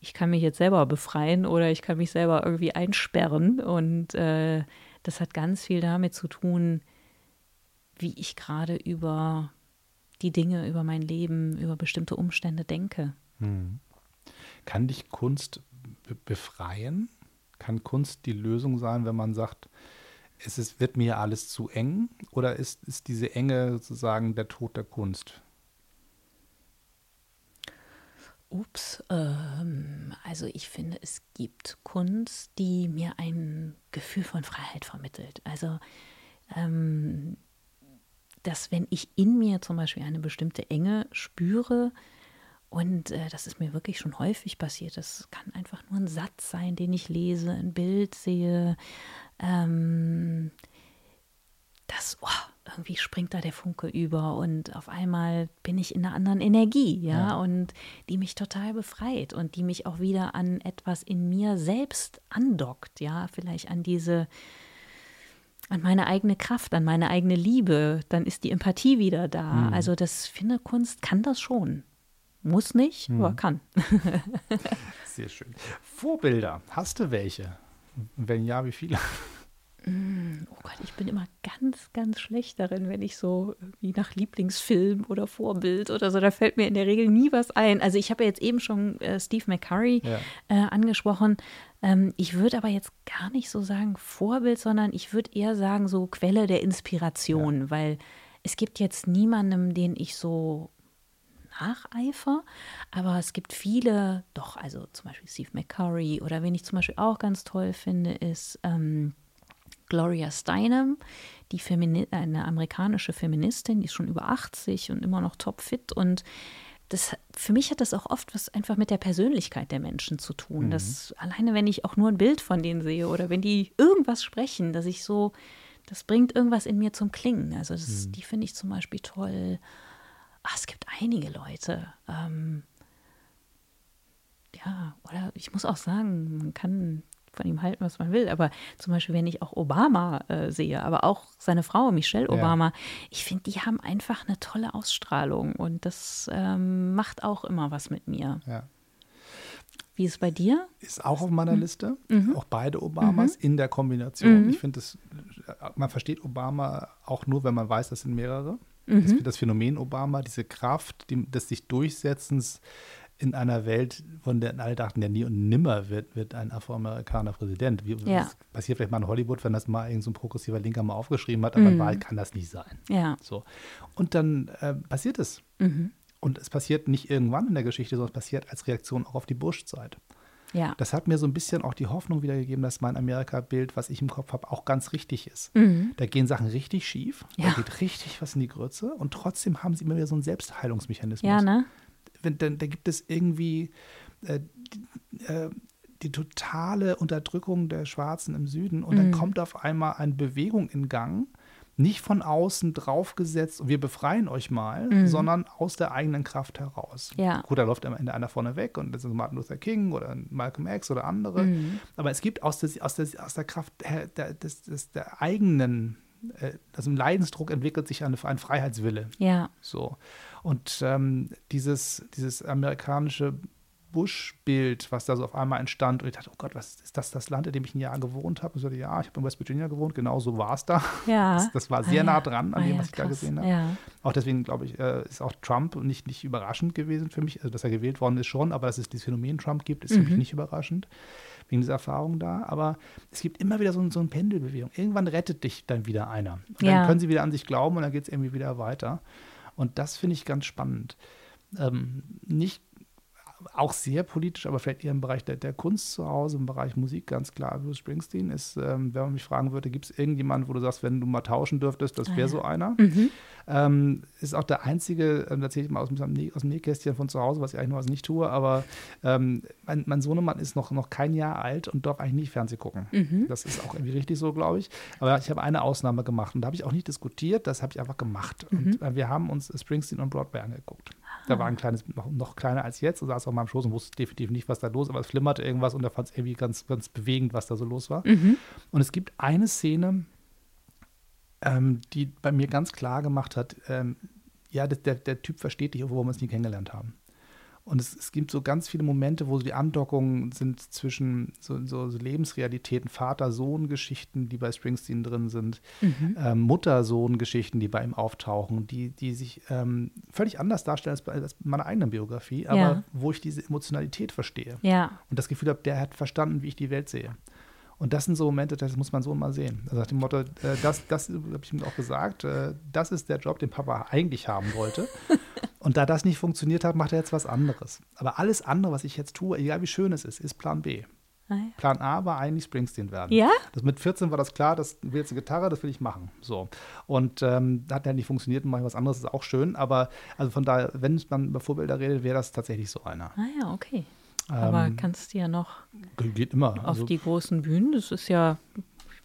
Speaker 2: ich kann mich jetzt selber befreien oder ich kann mich selber irgendwie einsperren. Und äh, das hat ganz viel damit zu tun, wie ich gerade über die Dinge, über mein Leben, über bestimmte Umstände denke. Hm.
Speaker 1: Kann dich Kunst befreien? Kann Kunst die Lösung sein, wenn man sagt, es ist, wird mir alles zu eng? Oder ist, ist diese Enge sozusagen der Tod der Kunst?
Speaker 2: Ups, ähm, also ich finde, es gibt Kunst, die mir ein Gefühl von Freiheit vermittelt. Also, ähm, dass wenn ich in mir zum Beispiel eine bestimmte Enge spüre, und äh, das ist mir wirklich schon häufig passiert. Das kann einfach nur ein Satz sein, den ich lese, ein Bild sehe. Ähm, das, oh, irgendwie springt da der Funke über und auf einmal bin ich in einer anderen Energie, ja, ja, und die mich total befreit und die mich auch wieder an etwas in mir selbst andockt, ja, vielleicht an diese, an meine eigene Kraft, an meine eigene Liebe, dann ist die Empathie wieder da. Mhm. Also das finde Kunst kann das schon. Muss nicht, hm. aber kann.
Speaker 1: Sehr schön. Vorbilder, hast du welche? Wenn ja, wie viele?
Speaker 2: Mm, oh Gott, ich bin immer ganz, ganz schlecht darin, wenn ich so wie nach Lieblingsfilm oder Vorbild oder so, da fällt mir in der Regel nie was ein. Also ich habe ja jetzt eben schon äh, Steve McCurry ja. äh, angesprochen. Ähm, ich würde aber jetzt gar nicht so sagen Vorbild, sondern ich würde eher sagen so Quelle der Inspiration, ja. weil es gibt jetzt niemandem, den ich so nacheifer. Aber es gibt viele, doch, also zum Beispiel Steve McCurry oder wen ich zum Beispiel auch ganz toll finde, ist ähm, Gloria Steinem, die Femini eine amerikanische Feministin, die ist schon über 80 und immer noch topfit und das, für mich hat das auch oft was einfach mit der Persönlichkeit der Menschen zu tun. Mhm. Das, alleine wenn ich auch nur ein Bild von denen sehe oder wenn die irgendwas sprechen, dass ich so, das bringt irgendwas in mir zum Klingen. Also das, mhm. die finde ich zum Beispiel toll ach, es gibt einige Leute. Ähm, ja, oder ich muss auch sagen, man kann von ihm halten, was man will. Aber zum Beispiel, wenn ich auch Obama äh, sehe, aber auch seine Frau Michelle Obama, ja. ich finde, die haben einfach eine tolle Ausstrahlung und das ähm, macht auch immer was mit mir. Ja. Wie ist es bei dir?
Speaker 1: Ist auch auf meiner mhm. Liste. Mhm. Auch beide Obamas mhm. in der Kombination. Mhm. Ich finde, man versteht Obama auch nur, wenn man weiß, das sind mehrere. Mhm. Das, Phänomen Obama, diese Kraft die, des sich Durchsetzens in einer Welt, von der alle dachten, ja nie und nimmer wird, wird ein Afroamerikaner Präsident. Wie, ja. Das passiert vielleicht mal in Hollywood, wenn das mal irgendein so progressiver Linker mal aufgeschrieben hat, aber mhm. Wahrheit kann das nicht sein.
Speaker 2: Ja.
Speaker 1: So. Und dann äh, passiert es. Mhm. Und es passiert nicht irgendwann in der Geschichte, sondern es passiert als Reaktion auch auf die Bush-Zeit.
Speaker 2: Ja.
Speaker 1: Das hat mir so ein bisschen auch die Hoffnung wiedergegeben, dass mein Amerika-Bild, was ich im Kopf habe, auch ganz richtig ist. Mhm. Da gehen Sachen richtig schief, ja. da geht richtig was in die Grütze und trotzdem haben sie immer wieder so einen Selbstheilungsmechanismus.
Speaker 2: Ja, ne?
Speaker 1: Wenn, dann, da gibt es irgendwie äh, die, äh, die, totale Unterdrückung der Schwarzen im Süden und mhm. dann kommt auf einmal eine Bewegung in Gang, nicht von außen draufgesetzt und wir befreien euch mal, mhm. sondern aus der eigenen Kraft heraus.
Speaker 2: Ja.
Speaker 1: Gut, da läuft am Ende einer vorne weg und das ist Martin Luther King oder Malcolm X oder andere. Mhm. Aber es gibt aus der, aus der, aus der Kraft der, des, des, der eigenen äh, also im Leidensdruck entwickelt sich ein, ein Freiheitswille.
Speaker 2: Ja.
Speaker 1: So. Und ähm, dieses, dieses amerikanische Bush-Bild, was da so auf einmal entstand. Und ich dachte, oh Gott, was ist das, das Land, in dem ich ein Jahr gewohnt habe? Und ich so, ja, ich habe in West Virginia gewohnt, genau so war es da.
Speaker 2: Ja.
Speaker 1: Das, das war sehr ah, nah dran an
Speaker 2: ah,
Speaker 1: dem,
Speaker 2: ja,
Speaker 1: was ich
Speaker 2: krass.
Speaker 1: da gesehen habe.
Speaker 2: Ja.
Speaker 1: Auch deswegen, glaube ich, äh, ist auch Trump nicht, nicht überraschend gewesen für mich. Also, dass er gewählt worden ist schon, aber dass es dieses Phänomen Trump gibt, ist mhm. für mich nicht überraschend, wegen dieser Erfahrung da. Aber es gibt immer wieder so, so eine Pendelbewegung. Irgendwann rettet dich dann wieder einer. Und
Speaker 2: ja.
Speaker 1: dann können sie wieder an sich glauben und dann geht es irgendwie wieder weiter. Und das finde ich ganz spannend. Ähm, nicht auch sehr politisch, aber vielleicht eher im Bereich der, der Kunst zu Hause, im Bereich Musik ganz klar. Bruce Springsteen ist, ähm, wenn man mich fragen würde, gibt es irgendjemanden, wo du sagst, wenn du mal tauschen dürftest, das wäre ah, so einer. Mhm. Ähm, ist auch der einzige, ähm, da erzähle ich mal aus, aus dem Nähkästchen von zu Hause, was ich eigentlich was nicht tue, aber ähm, mein, mein Sohnemann ist noch, noch kein Jahr alt und darf eigentlich nicht Fernsehen gucken. Mhm. Das ist auch irgendwie richtig so, glaube ich. Aber ich habe eine Ausnahme gemacht und da habe ich auch nicht diskutiert, das habe ich einfach gemacht. Mhm. Und äh, wir haben uns Springsteen on Broadway angeguckt. Da war ein kleines, noch, noch kleiner als jetzt, und saß auf meinem Schoß und wusste definitiv nicht, was da los ist, aber es flimmerte irgendwas und er fand es irgendwie ganz, ganz bewegend, was da so los war. Und es gibt eine Szene, ähm, die bei mir ganz klar gemacht hat, ähm, ja, das, der, der Typ versteht dich, obwohl wir uns nie kennengelernt haben. Und es, es gibt so ganz viele Momente, wo so die Andockungen sind zwischen so, so, so Lebensrealitäten, Vater-Sohn-Geschichten, die bei Springsteen drin sind, ähm, Mutter-Sohn-Geschichten, die bei ihm auftauchen, die, die sich ähm, völlig anders darstellen als bei als meiner eigenen Biografie, aber
Speaker 2: Ja.
Speaker 1: wo ich diese Emotionalität verstehe
Speaker 2: Ja,
Speaker 1: und das Gefühl habe, der hat verstanden, wie ich die Welt sehe. Und das sind so Momente, das muss man so mal sehen. Also nach dem Motto, äh, das, das habe ich ihm auch gesagt, äh, das ist der Job, den Papa eigentlich haben wollte. Und da das nicht funktioniert hat, macht er jetzt was anderes. Aber alles andere, was ich jetzt tue, egal wie schön es ist, ist Plan B.
Speaker 2: Ah, ja.
Speaker 1: Plan A war eigentlich Springsteen werden.
Speaker 2: Ja?
Speaker 1: Das mit 14 war das klar, das will jetzt eine Gitarre, das will ich machen. So. Und ähm, hat ja nicht funktioniert und mache ich was anderes, ist auch schön. Aber also von daher, wenn man über Vorbilder redet, wäre das tatsächlich so einer.
Speaker 2: Ah ja, okay. Aber
Speaker 1: Ähm,
Speaker 2: kannst du ja noch
Speaker 1: Geht immer.
Speaker 2: auf
Speaker 1: Also-
Speaker 2: die großen Bühnen, das ist ja,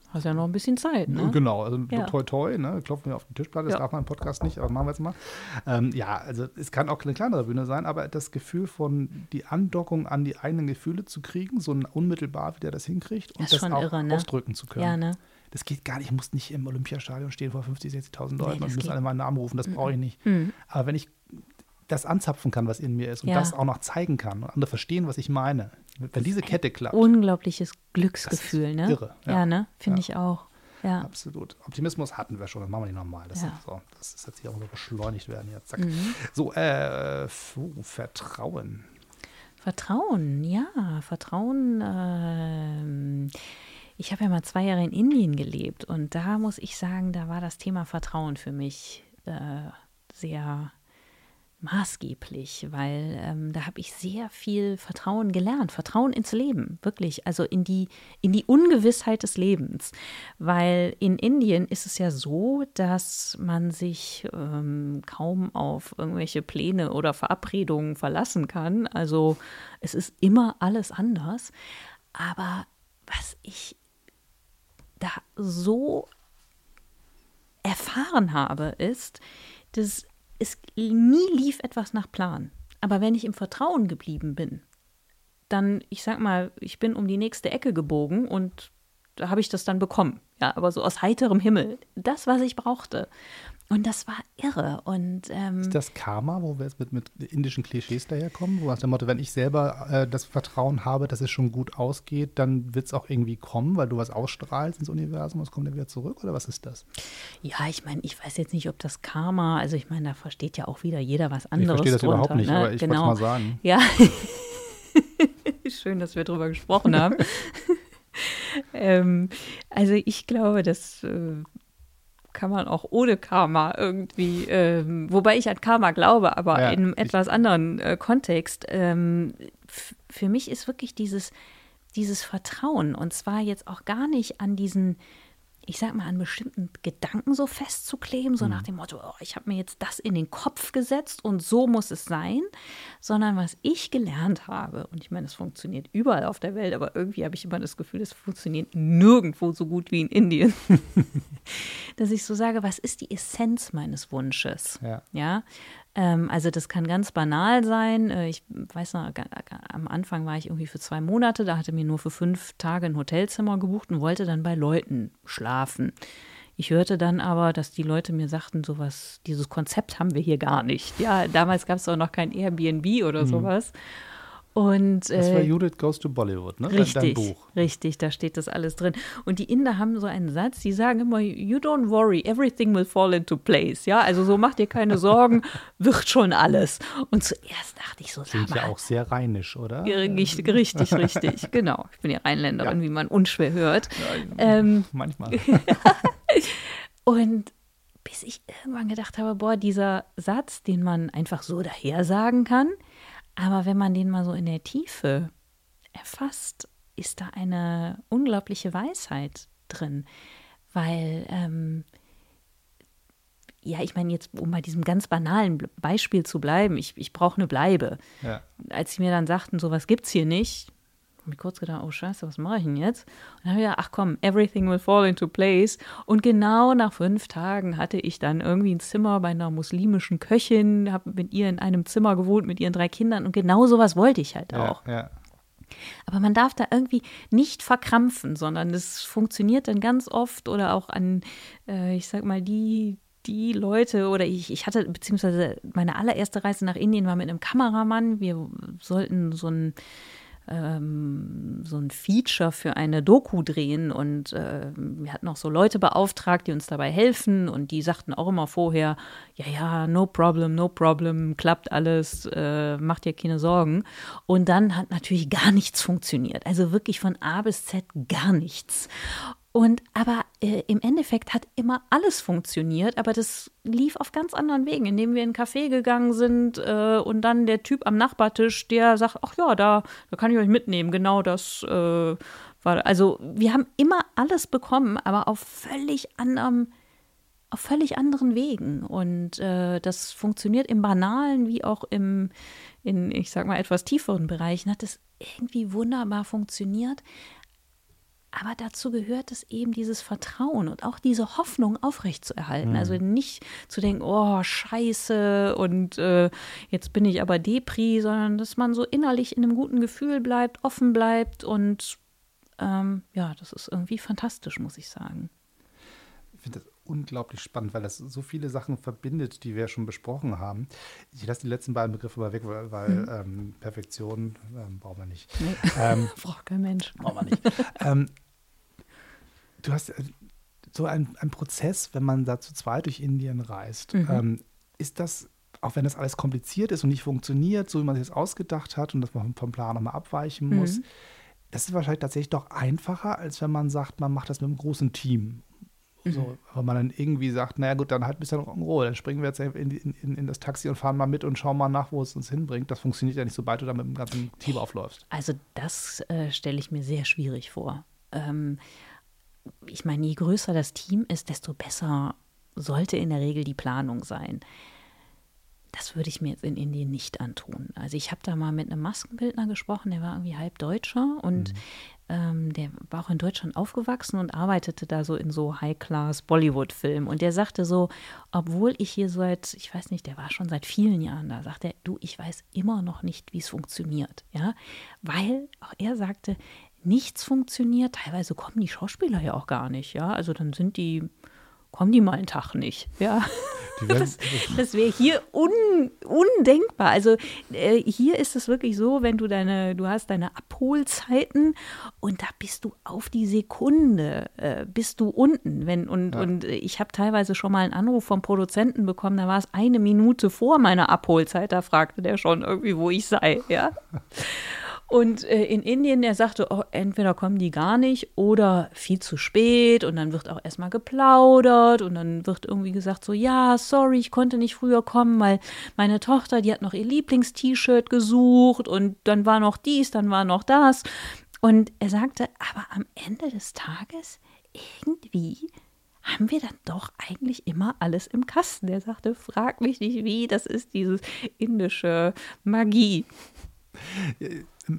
Speaker 2: hast ja noch ein bisschen Zeit, ne?
Speaker 1: Genau, also
Speaker 2: Ja.
Speaker 1: toi toi, ne? klopfen wir auf die Tischplatte, das
Speaker 2: Ja.
Speaker 1: darf man im Podcast nicht, aber machen wir jetzt mal. Ähm, ja, also es kann auch eine kleinere Bühne sein, aber das Gefühl von die Andockung an die eigenen Gefühle zu kriegen, so unmittelbar, wie der das hinkriegt und
Speaker 2: Das
Speaker 1: das auch
Speaker 2: irre, ne?
Speaker 1: ausdrücken zu können.
Speaker 2: Ja, ne?
Speaker 1: Das geht gar nicht, ich muss nicht im Olympiastadion stehen vor 50, 60.000 Leuten
Speaker 2: das
Speaker 1: und müssen
Speaker 2: geht.
Speaker 1: alle meinen Namen rufen, das brauche ich nicht.
Speaker 2: Mhm.
Speaker 1: Aber wenn ich das anzapfen kann, was in mir ist und
Speaker 2: Ja.
Speaker 1: das auch noch zeigen kann und andere verstehen, was ich meine, wenn diese Kette klappt,
Speaker 2: Unglaubliches Glücksgefühl, ne?
Speaker 1: irre,
Speaker 2: Ja,
Speaker 1: ja.
Speaker 2: ne? Finde
Speaker 1: Ja.
Speaker 2: ich auch. Ja.
Speaker 1: Absolut. Optimismus hatten wir schon, das machen wir nicht nochmal. Das,
Speaker 2: Ja.
Speaker 1: ist so, das ist jetzt hier auch so beschleunigt werden. Jetzt. Zack.
Speaker 2: Mhm.
Speaker 1: So, äh, puh, Vertrauen.
Speaker 2: Vertrauen, ja, Vertrauen. ähm, ich habe ja mal zwei Jahre in Indien gelebt und da muss ich sagen, da war das Thema Vertrauen für mich äh, sehr maßgeblich, weil ähm, da habe ich sehr viel Vertrauen gelernt, Vertrauen ins Leben, wirklich, also in die, in die Ungewissheit des Lebens. Weil in Indien ist es ja so, dass man sich ähm, kaum auf irgendwelche Pläne oder Verabredungen verlassen kann. Also es ist immer alles anders. Aber was ich da so erfahren habe, ist, dass es nie lief etwas nach Plan. Aber wenn ich im Vertrauen geblieben bin, dann, ich sag mal, ich bin um die nächste Ecke gebogen und da habe ich das dann bekommen. Ja, aber so aus heiterem Himmel. Das, was ich brauchte. Und das war irre. Und ähm,
Speaker 1: Ist das Karma, wo wir jetzt mit, mit indischen Klischees daherkommen? Wo nach dem Motto, wenn ich selber äh, das Vertrauen habe, dass es schon gut ausgeht, dann wird es auch irgendwie kommen, weil du was ausstrahlst ins Universum, es kommt dann wieder zurück? Oder was ist das?
Speaker 2: ja, ich meine, ich weiß jetzt nicht, ob das Karma, also ich meine, da versteht ja auch wieder jeder was
Speaker 1: Ich
Speaker 2: anderes.
Speaker 1: verstehe das
Speaker 2: drunter,
Speaker 1: überhaupt nicht,
Speaker 2: ne?
Speaker 1: aber ich wollte es
Speaker 2: genau.
Speaker 1: mal sagen.
Speaker 2: Ja. Schön, dass wir drüber gesprochen haben. ähm, also ich glaube, das äh, kann man auch ohne Karma irgendwie, ähm, wobei ich an Karma glaube, aber
Speaker 1: Ja,
Speaker 2: in einem etwas anderen äh, Kontext. Ähm, für mich ist wirklich dieses, dieses Vertrauen und zwar jetzt auch gar nicht an diesen ich sag mal, an bestimmten Gedanken so festzukleben, so nach dem Motto, oh, ich habe mir jetzt das in den Kopf gesetzt und so muss es sein, sondern was ich gelernt habe, und ich meine, es funktioniert überall auf der Welt, aber irgendwie habe ich immer das Gefühl, es funktioniert nirgendwo so gut wie in Indien, dass ich so sage, was ist die Essenz meines Wunsches?
Speaker 1: Ja.
Speaker 2: Ja, also das kann ganz banal sein. Äh, Ich weiß noch, am Anfang war ich irgendwie für zwei Monate, da hatte mir nur für fünf Tage ein Hotelzimmer gebucht und wollte dann bei Leuten schlafen. Ich hörte dann aber, dass die Leute mir sagten, sowas, dieses Konzept haben wir hier gar nicht. Ja, damals gab es auch noch kein Airbnb oder sowas. Und
Speaker 1: Das war
Speaker 2: äh,
Speaker 1: Judith Goes to Bollywood, ne?
Speaker 2: Richtig,
Speaker 1: Dein Buch.
Speaker 2: richtig, da steht das alles drin. Und die Inder haben so einen Satz, die sagen immer, you don't worry, everything will fall into place. Ja, also so mach dir keine Sorgen, wird schon alles. Und zuerst dachte ich so, sag mal,
Speaker 1: ja auch sehr rheinisch, oder?
Speaker 2: richtig, richtig, richtig, genau. Ich bin ja Rheinländerin,
Speaker 1: Ja.
Speaker 2: wie man unschwer hört. Ähm,
Speaker 1: Manchmal.
Speaker 2: und bis ich irgendwann gedacht habe, boah, dieser Satz, den man einfach so daher sagen kann, aber wenn man den mal so in der Tiefe erfasst, ist da eine unglaubliche Weisheit drin. Weil, ähm, ja, ich meine, jetzt, um bei diesem ganz banalen Be- Beispiel zu bleiben, ich, ich brauche eine Bleibe.
Speaker 1: ja.
Speaker 2: Als sie mir dann sagten, sowas gibt's hier nicht, mir kurz gedacht, oh scheiße, was mache ich denn jetzt? Und dann habe ich gedacht, ach komm, everything will fall into place. Und genau nach fünf Tagen hatte ich dann irgendwie ein Zimmer bei einer muslimischen Köchin, habe mit ihr in einem Zimmer gewohnt, mit ihren drei Kindern. Und genau sowas wollte ich halt auch.
Speaker 1: Ja, ja.
Speaker 2: Aber man darf da irgendwie nicht verkrampfen, sondern es funktioniert dann ganz oft oder auch an, äh, ich sag mal, die, die Leute oder ich, ich hatte, beziehungsweise meine allererste Reise nach Indien war mit einem Kameramann. Wir sollten so ein ähm, so ein Feature für eine Doku drehen und äh, wir hatten auch so Leute beauftragt, die uns dabei helfen und die sagten auch immer vorher, ja, ja, no problem, no problem, klappt alles, äh, macht dir keine Sorgen. Und dann hat natürlich gar nichts funktioniert, also wirklich von A bis Z gar nichts. Und aber äh, im Endeffekt hat immer alles funktioniert, aber das lief auf ganz anderen Wegen, indem wir in einen Café gegangen sind äh, und dann der Typ am Nachbartisch, der sagt, ach ja, da, da kann ich euch mitnehmen. Genau das äh, war. Also wir haben immer alles bekommen, aber auf völlig anderem, auf völlig anderen Wegen. Und äh, das funktioniert im Banalen wie auch im, in, ich sag mal, etwas tieferen Bereichen, hat es irgendwie wunderbar funktioniert. Aber dazu gehört es eben dieses Vertrauen und auch diese Hoffnung aufrechtzuerhalten.
Speaker 1: Mhm.
Speaker 2: Also nicht zu denken, oh, scheiße und äh, jetzt bin ich aber Depri, sondern dass man so innerlich in einem guten Gefühl bleibt, offen bleibt und ähm, ja, das ist irgendwie fantastisch, muss ich sagen.
Speaker 1: Ich finde das unglaublich spannend, weil das so viele Sachen verbindet, die wir schon besprochen haben. Ich lasse die letzten beiden Begriffe mal weg, weil, weil
Speaker 2: Mhm.
Speaker 1: ähm, Perfektion ähm, brauchen wir nicht.
Speaker 2: Nee.
Speaker 1: Ähm,
Speaker 2: Braucht kein Mensch.
Speaker 1: brauchen wir nicht. Du hast äh, so ein, ein Prozess, wenn man da zu zweit durch Indien reist.
Speaker 2: Mhm.
Speaker 1: Ähm, ist das, auch wenn das alles kompliziert ist und nicht funktioniert, so wie man sich das ausgedacht hat und dass man vom Plan nochmal abweichen muss,
Speaker 2: Mhm.
Speaker 1: das ist wahrscheinlich tatsächlich doch einfacher, als wenn man sagt, man macht das mit einem großen Team. So, wenn man dann irgendwie sagt, naja gut, dann halt bis dann Rock'n'Roll, dann springen wir jetzt in, in, in das Taxi und fahren mal mit und schauen mal nach, wo es uns hinbringt. Das funktioniert ja nicht, sobald du da mit dem ganzen Team aufläufst.
Speaker 2: Also das äh, stelle ich mir sehr schwierig vor. Ähm, ich meine, je größer das Team ist, desto besser sollte in der Regel die Planung sein. Das würde ich mir jetzt in Indien nicht antun. Also ich habe da mal mit einem Maskenbildner gesprochen, der war irgendwie halb Deutscher und ähm, der war auch in Deutschland aufgewachsen und arbeitete da so in so High-Class-Bollywood-Filmen. Und der sagte so, obwohl ich hier seit, ich weiß nicht, der war schon seit vielen Jahren da, sagt er, du, ich weiß immer noch nicht, wie es funktioniert. Ja, weil auch er sagte, nichts funktioniert. Teilweise kommen die Schauspieler ja auch gar nicht. Ja, also dann sind die, kommen die mal einen Tag nicht. Ja. Das, das wäre hier un, undenkbar. Also äh, hier ist es wirklich so, wenn du deine, du hast deine Abholzeiten und da bist du auf die Sekunde, äh, bist du unten. Wenn, und,
Speaker 1: Ja.
Speaker 2: und ich habe teilweise schon mal einen Anruf vom Produzenten bekommen, da war es eine Minute vor meiner Abholzeit, da fragte der schon irgendwie, wo ich sei, ja. Und äh, in Indien, der sagte, oh, entweder kommen die gar nicht oder viel zu spät und dann wird auch erstmal geplaudert und dann wird irgendwie gesagt so, ja, sorry, ich konnte nicht früher kommen, weil meine Tochter, die hat noch ihr Lieblingst-T-Shirt gesucht und dann war noch dies, dann war noch das. Und er sagte, aber am Ende des Tages irgendwie haben wir dann doch eigentlich immer alles im Kasten. Der sagte, frag mich nicht wie, das ist dieses indische Magie.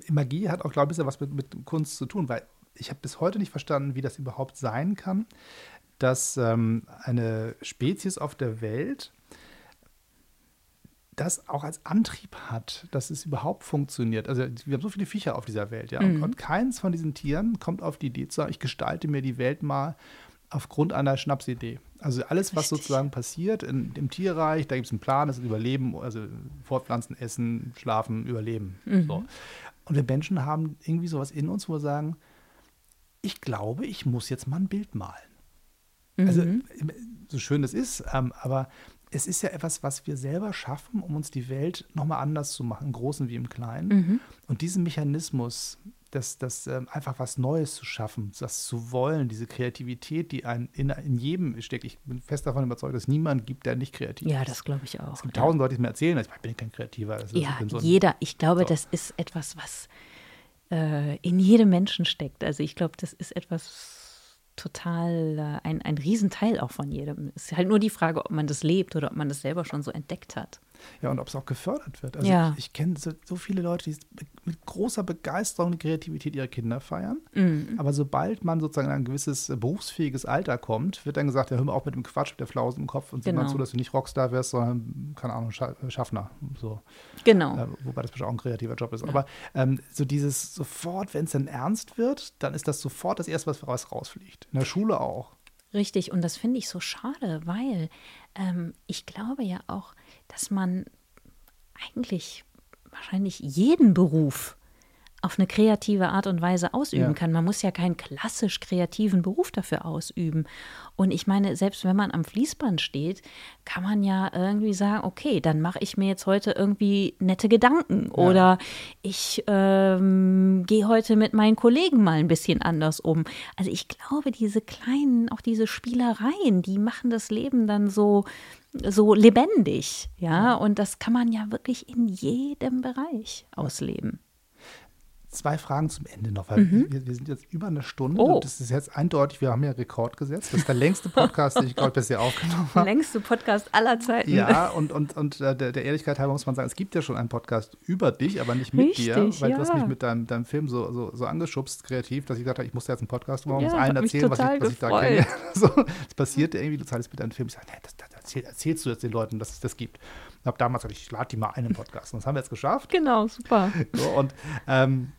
Speaker 1: Magie hat auch, glaube ich, was mit, mit Kunst zu tun, weil ich habe bis heute nicht verstanden, wie das überhaupt sein kann, dass ähm, eine Spezies auf der Welt das auch als Antrieb hat, dass es überhaupt funktioniert. Also wir haben so viele Viecher auf dieser Welt, ja. Und, und keins von diesen Tieren kommt auf die Idee zu sagen, ich gestalte mir die Welt mal aufgrund einer Schnapsidee. Also alles, was
Speaker 2: Richtig.
Speaker 1: sozusagen passiert in, im Tierreich, da gibt es einen Plan, das ist Überleben, also Fortpflanzen, Essen, Schlafen, Überleben. So. Und wir Menschen haben irgendwie sowas in uns, wo wir sagen, ich glaube, ich muss jetzt mal ein Bild malen. Also so schön das ist, ähm, aber es ist ja etwas, was wir selber schaffen, um uns die Welt nochmal anders zu machen, im Großen wie im Kleinen. Und diesen Mechanismus, das, das ähm, einfach was Neues zu schaffen, das zu wollen, diese Kreativität, die ein, in, in jedem steckt. Ich bin fest davon überzeugt, dass es niemanden gibt, der nicht kreativ
Speaker 2: Ja,
Speaker 1: ist.
Speaker 2: das glaube ich auch.
Speaker 1: Es gibt
Speaker 2: ja.
Speaker 1: tausend Leute, die mir erzählen, ich bin kein Kreativer. Ist-
Speaker 2: Ja,
Speaker 1: ich bin so
Speaker 2: jeder. Ich glaube,
Speaker 1: So.
Speaker 2: das ist etwas, was äh, in jedem Menschen steckt. Also ich glaube, das ist etwas total, äh, ein, ein Riesenteil auch von jedem. Es ist halt nur die Frage, ob man das lebt oder ob man das selber schon so entdeckt hat.
Speaker 1: Ja, und ob es auch gefördert wird. Also
Speaker 2: Ja.
Speaker 1: ich, ich kenne so, so viele Leute, die mit großer Begeisterung die Kreativität ihrer Kinder feiern.
Speaker 2: Mhm.
Speaker 1: Aber sobald man sozusagen in ein gewisses äh, berufsfähiges Alter kommt, wird dann gesagt, ja, hör mal auf mit dem Quatsch, mit der Flausen im Kopf und sieh mal
Speaker 2: Genau.
Speaker 1: zu, dass du nicht Rockstar wirst, sondern, keine Ahnung, Scha Schaffner. So.
Speaker 2: Genau.
Speaker 1: Äh, wobei das bestimmt auch ein kreativer Job ist. Aber ähm, so dieses sofort, wenn es dann ernst wird, dann ist das sofort das Erste, was raus rausfliegt. In der Schule auch.
Speaker 2: Richtig, und das finde ich so schade, weil ähm, ich glaube ja auch, dass man eigentlich wahrscheinlich jeden Beruf auf eine kreative Art und Weise ausüben
Speaker 1: Ja.
Speaker 2: kann. Man muss ja keinen klassisch kreativen Beruf dafür ausüben. Und ich meine, selbst wenn man am Fließband steht, kann man ja irgendwie sagen, okay, dann mache ich mir jetzt heute irgendwie nette Gedanken oder ich ähm, gehe heute mit meinen Kollegen mal ein bisschen anders um. Also ich glaube, diese kleinen, auch diese Spielereien, die machen das Leben dann so so lebendig, ja, und das kann man ja wirklich in jedem Bereich ausleben.
Speaker 1: Zwei Fragen zum Ende noch, weil wir, wir sind jetzt über eine Stunde
Speaker 2: Mhm. Oh.
Speaker 1: und das ist jetzt eindeutig, wir haben ja Rekord gesetzt. Das ist der längste Podcast, den ich gerade bisher aufgenommen habe.
Speaker 2: Längste Podcast aller Zeiten.
Speaker 1: Ja, und, und, und äh, der, der Ehrlichkeit halber muss man sagen, es gibt ja schon einen Podcast über dich, aber nicht mit dir,
Speaker 2: Richtig,
Speaker 1: weil du hast
Speaker 2: ja.
Speaker 1: mich mit deinem, deinem Film so, so, so angeschubst, kreativ, dass ich gesagt habe, ich muss jetzt einen Podcast machen,
Speaker 2: Ja,
Speaker 1: muss allen erzählen, was ich, was ich da kenne. So, das passierte irgendwie, du zahlst mit deinem Film. Ich sage, nee, das, das erzähl, erzählst du jetzt den Leuten, dass es das gibt. Ich habe damals gesagt, ich lade die mal einen Podcast. Und das haben wir jetzt geschafft.
Speaker 2: Genau, super.
Speaker 1: So, und ähm,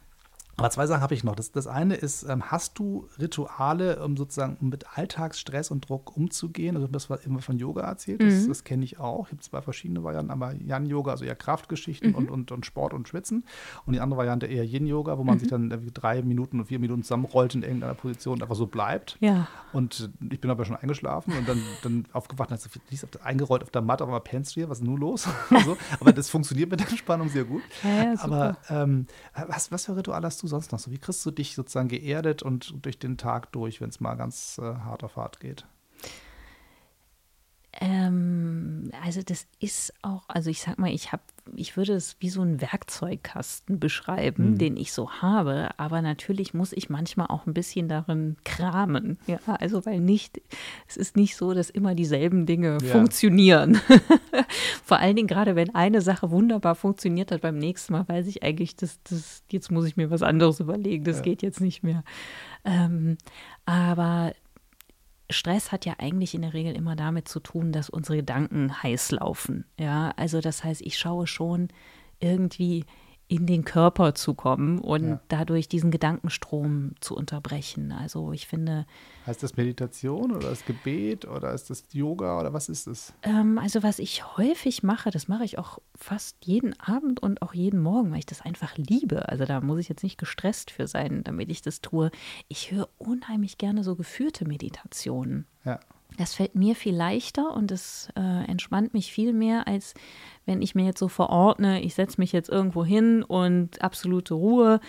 Speaker 1: aber zwei Sachen habe ich noch. Das, das eine ist, ähm, hast du Rituale, um sozusagen um mit Alltagsstress und Druck umzugehen? Also das war immer von Yoga erzählt, das,
Speaker 2: Mhm.
Speaker 1: das kenne ich auch. Gibt zwei verschiedene Varianten, aber Yan-Yoga, also eher Kraftgeschichten
Speaker 2: Mhm.
Speaker 1: und, und, und Sport und Schwitzen. Und die andere Variante eher Yin-Yoga, wo man
Speaker 2: Mhm.
Speaker 1: sich dann drei Minuten und vier Minuten zusammenrollt in irgendeiner Position und einfach so bleibt.
Speaker 2: Ja.
Speaker 1: Und ich bin aber schon eingeschlafen und dann, dann aufgewacht und hast du liegst auf eingerollt auf der Matte, aber pennst du hier, was ist nun los? so. Aber das funktioniert mit der Entspannung sehr gut.
Speaker 2: Ja, ja,
Speaker 1: aber ähm, was, was für Rituale hast du sonst noch so? Wie kriegst du dich sozusagen geerdet und durch den Tag durch, wenn es mal ganz äh, hart auf hart geht?
Speaker 2: Ähm, also das ist auch, also ich sag mal, ich habe, ich würde es wie so einen Werkzeugkasten beschreiben, den ich so habe, aber natürlich muss ich manchmal auch ein bisschen darin kramen. Ja, also weil nicht, es ist nicht so, dass immer dieselben Dinge
Speaker 1: Ja.
Speaker 2: funktionieren. Vor allen Dingen gerade, wenn eine Sache wunderbar funktioniert hat, beim nächsten Mal weiß ich eigentlich, dass das, jetzt muss ich mir was anderes überlegen, das
Speaker 1: Ja.
Speaker 2: geht jetzt nicht mehr. Ähm, aber Stress hat ja eigentlich in der Regel immer damit zu tun, dass unsere Gedanken heiß laufen. Ja, also das heißt, ich schaue schon irgendwie in den Körper zu kommen und
Speaker 1: Ja.
Speaker 2: dadurch diesen Gedankenstrom zu unterbrechen. Also ich finde,
Speaker 1: Heißt das Meditation oder ist Gebet oder ist das Yoga oder was ist es?
Speaker 2: ähm, also was ich häufig mache, das mache ich auch fast jeden Abend und auch jeden Morgen, weil ich das einfach liebe. Also da muss ich jetzt nicht gestresst für sein, damit ich das tue. Ich höre unheimlich gerne so geführte Meditationen.
Speaker 1: Ja.
Speaker 2: Das fällt mir viel leichter und es äh, entspannt mich viel mehr, als wenn ich mir jetzt so verordne, ich setze mich jetzt irgendwo hin und absolute Ruhe.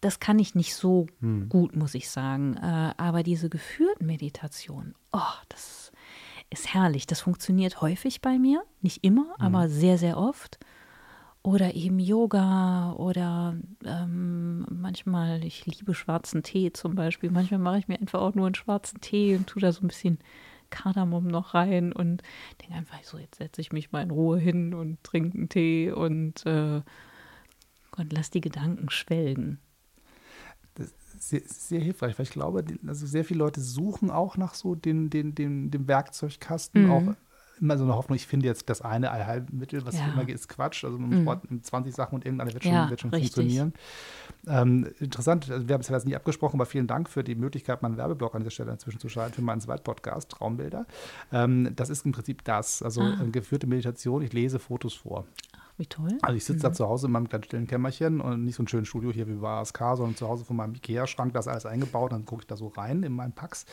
Speaker 2: Das kann ich nicht so gut, muss ich sagen. Äh, aber diese geführten Meditationen, oh, das ist herrlich. Das funktioniert häufig bei mir. Nicht immer, aber sehr, sehr oft. Oder eben Yoga oder ähm, manchmal, ich liebe schwarzen Tee zum Beispiel. Manchmal mache ich mir einfach auch nur einen schwarzen Tee und tue da so ein bisschen Kardamom noch rein und denke einfach so, jetzt setze ich mich mal in Ruhe hin und trinke einen Tee und, äh, und lass die Gedanken schwelgen.
Speaker 1: Sehr, sehr hilfreich, weil ich glaube, also sehr viele Leute suchen auch nach so den, den, den, dem Werkzeugkasten,
Speaker 2: Mhm.
Speaker 1: auch immer so eine Hoffnung, ich finde jetzt das eine Allheilmittel, was
Speaker 2: Ja.
Speaker 1: immer geht, ist Quatsch. Also man braucht 20 Sachen und irgendeine wird schon,
Speaker 2: Ja,
Speaker 1: wird schon funktionieren. Ähm, interessant, also wir haben es ja jetzt nie abgesprochen, aber vielen Dank für die Möglichkeit, meinen Werbeblock an dieser Stelle inzwischen zu schalten für meinen Zweitpodcast, Traumbilder. Ähm, das ist im Prinzip das, also
Speaker 2: Ah.
Speaker 1: äh, geführte Meditation, ich lese Fotos vor.
Speaker 2: Wie toll.
Speaker 1: Also ich sitze da zu Hause in meinem kleinen stillen Kämmerchen und nicht so ein schönes Studio hier wie bei ASK, sondern zu Hause von meinem Ikea-Schrank, da ist alles eingebaut, dann gucke ich da so rein in meinen Packs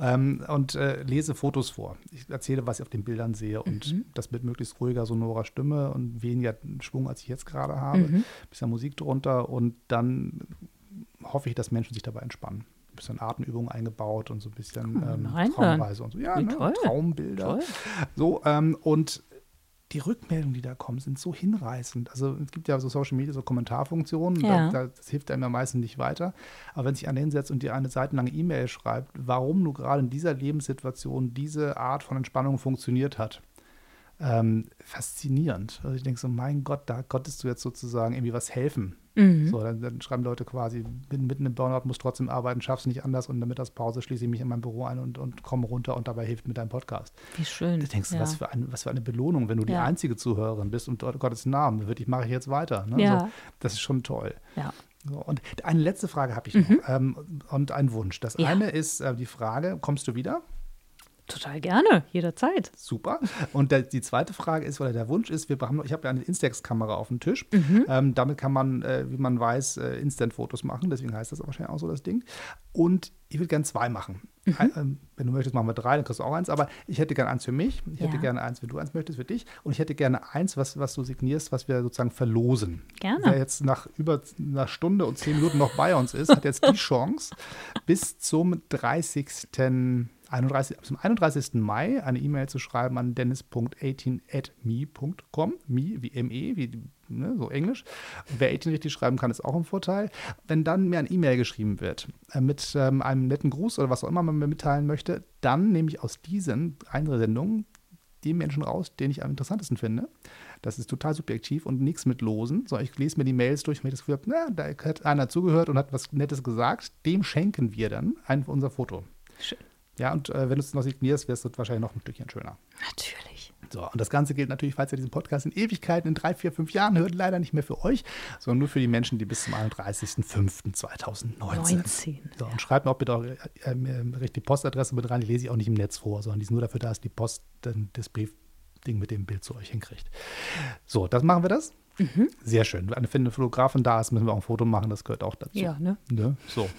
Speaker 1: ähm, und äh, lese Fotos vor. Ich erzähle, was ich auf den Bildern sehe und das mit möglichst ruhiger, sonorer Stimme und weniger Schwung, als ich jetzt gerade habe. Bisschen Musik drunter und dann hoffe ich, dass Menschen sich dabei entspannen. Ein bisschen Atemübungen eingebaut und so ein bisschen
Speaker 2: mal
Speaker 1: ähm. Traumreise und so. Ja, ne? Traumbilder.
Speaker 2: Toll.
Speaker 1: So, ähm, und die Rückmeldungen, die da kommen, sind so hinreißend. Also es gibt ja so Social Media, so Kommentarfunktionen,
Speaker 2: Ja.
Speaker 1: da, da, das hilft einem ja meistens nicht weiter. Aber wenn sich einer hinsetzt und dir eine seitenlange E-Mail schreibt, warum du gerade in dieser Lebenssituation diese Art von Entspannung funktioniert hat, ähm, faszinierend. Also ich denke so, mein Gott, da konntest du jetzt sozusagen irgendwie was helfen.
Speaker 2: Mhm.
Speaker 1: So, dann, dann, schreiben Leute quasi, bin mitten im Burnout, muss trotzdem arbeiten, schaff's nicht anders und in der Mittagspause schließe ich mich in mein Büro ein und, und komme runter und dabei hilft mir dein Podcast.
Speaker 2: Wie schön.
Speaker 1: Da denkst du,
Speaker 2: ja.
Speaker 1: was, für ein, was für eine Belohnung, wenn du die
Speaker 2: Ja.
Speaker 1: einzige Zuhörerin bist und dort Gottes Namen, wirklich mache ich jetzt weiter. Ne?
Speaker 2: Ja.
Speaker 1: So, das ist schon toll.
Speaker 2: Ja.
Speaker 1: So, und eine letzte Frage habe ich noch ähm, und ein Wunsch. Das
Speaker 2: Mhm. Ja.
Speaker 1: eine ist äh, die Frage, kommst du wieder?
Speaker 2: Total gerne, jederzeit.
Speaker 1: Super. Und der, die zweite Frage ist, oder der Wunsch ist, wir haben, ich habe ja eine Instax-Kamera auf dem Tisch.
Speaker 2: Mhm.
Speaker 1: Ähm, damit kann man, äh, wie man weiß, äh, Instant-Fotos machen. Deswegen heißt das wahrscheinlich auch so das Ding. Und ich würde gerne zwei machen.
Speaker 2: Mhm.
Speaker 1: Ein, ähm, wenn du möchtest, machen wir drei, dann kriegst du auch eins. Aber ich hätte gerne eins für mich. Ich hätte
Speaker 2: Ja.
Speaker 1: gerne eins, wenn du eins möchtest, für dich. Und ich hätte gerne eins, was, was du signierst, was wir sozusagen verlosen.
Speaker 2: Gerne.
Speaker 1: Wer jetzt nach über einer Stunde und zehn Minuten noch bei uns ist, hat jetzt die Chance, bis zum 30. 31, zum 31. Mai eine E-Mail zu schreiben an dennis.18@me.com. Me wie ME, wie ne, so Englisch. Wer 18 richtig schreiben kann, ist auch ein Vorteil. Wenn dann mir ein E-Mail geschrieben wird äh, mit ähm, einem netten Gruß oder was auch immer man mir mitteilen möchte, dann nehme ich aus diesen Einsendungen die Menschen raus, den ich am interessantesten finde. Das ist total subjektiv und nichts mit Losen. So, ich lese mir die Mails durch, ich das Gefühl na, da hat einer zugehört und hat was Nettes gesagt. Dem schenken wir dann ein, unser Foto.
Speaker 2: Schön.
Speaker 1: Ja, und äh, wenn du es noch signierst, wirst du wahrscheinlich noch ein Stückchen schöner.
Speaker 2: Natürlich.
Speaker 1: So, und das Ganze gilt natürlich, falls ihr diesen Podcast in Ewigkeiten, in drei, vier, fünf Jahren hört, leider nicht mehr für euch, sondern nur für die Menschen, die bis zum 31.05.2019.
Speaker 2: 19.
Speaker 1: So, und schreibt mir auch bitte auch äh, ähm, die Postadresse mit rein. Die lese ich auch nicht im Netz vor, sondern die ist nur dafür da, dass die Post dann das Briefding mit dem Bild zu euch hinkriegt. So, das machen wir das. Sehr schön. Wenn eine Fotografin da ist, müssen wir auch ein Foto machen. Das gehört auch dazu.
Speaker 2: Ja, ne?
Speaker 1: Ne? So.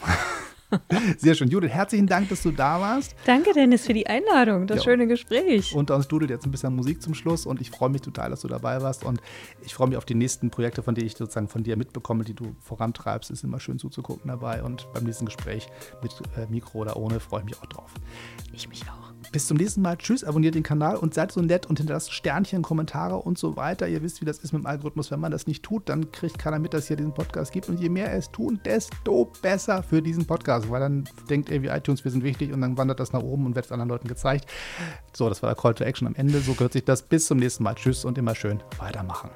Speaker 1: Sehr schön. Judith, herzlichen Dank, dass du da warst.
Speaker 2: Danke, Dennis, für die Einladung, das
Speaker 1: Ja.
Speaker 2: schöne Gespräch.
Speaker 1: Unter uns dudelt jetzt ein bisschen Musik zum Schluss und ich freue mich total, dass du dabei warst und ich freue mich auf die nächsten Projekte, von denen ich sozusagen von dir mitbekomme, die du vorantreibst. Ist immer schön zuzugucken dabei und beim nächsten Gespräch mit äh, Mikro oder ohne freue ich mich auch drauf.
Speaker 2: ich mich auch.
Speaker 1: Bis zum nächsten Mal. Tschüss, abonniert den Kanal und seid so nett und hinterlasst Sternchen, Kommentare und so weiter. Ihr wisst, wie das ist mit dem Algorithmus. Wenn man das nicht tut, dann kriegt keiner mit, dass es hier diesen Podcast gibt. Und je mehr es tun, desto besser für diesen Podcast. Weil dann denkt irgendwie iTunes, wir sind wichtig und dann wandert das nach oben und wird es anderen Leuten gezeigt. So, das war der Call to Action am Ende. So gehört sich das. Bis zum nächsten Mal. Tschüss und immer schön weitermachen.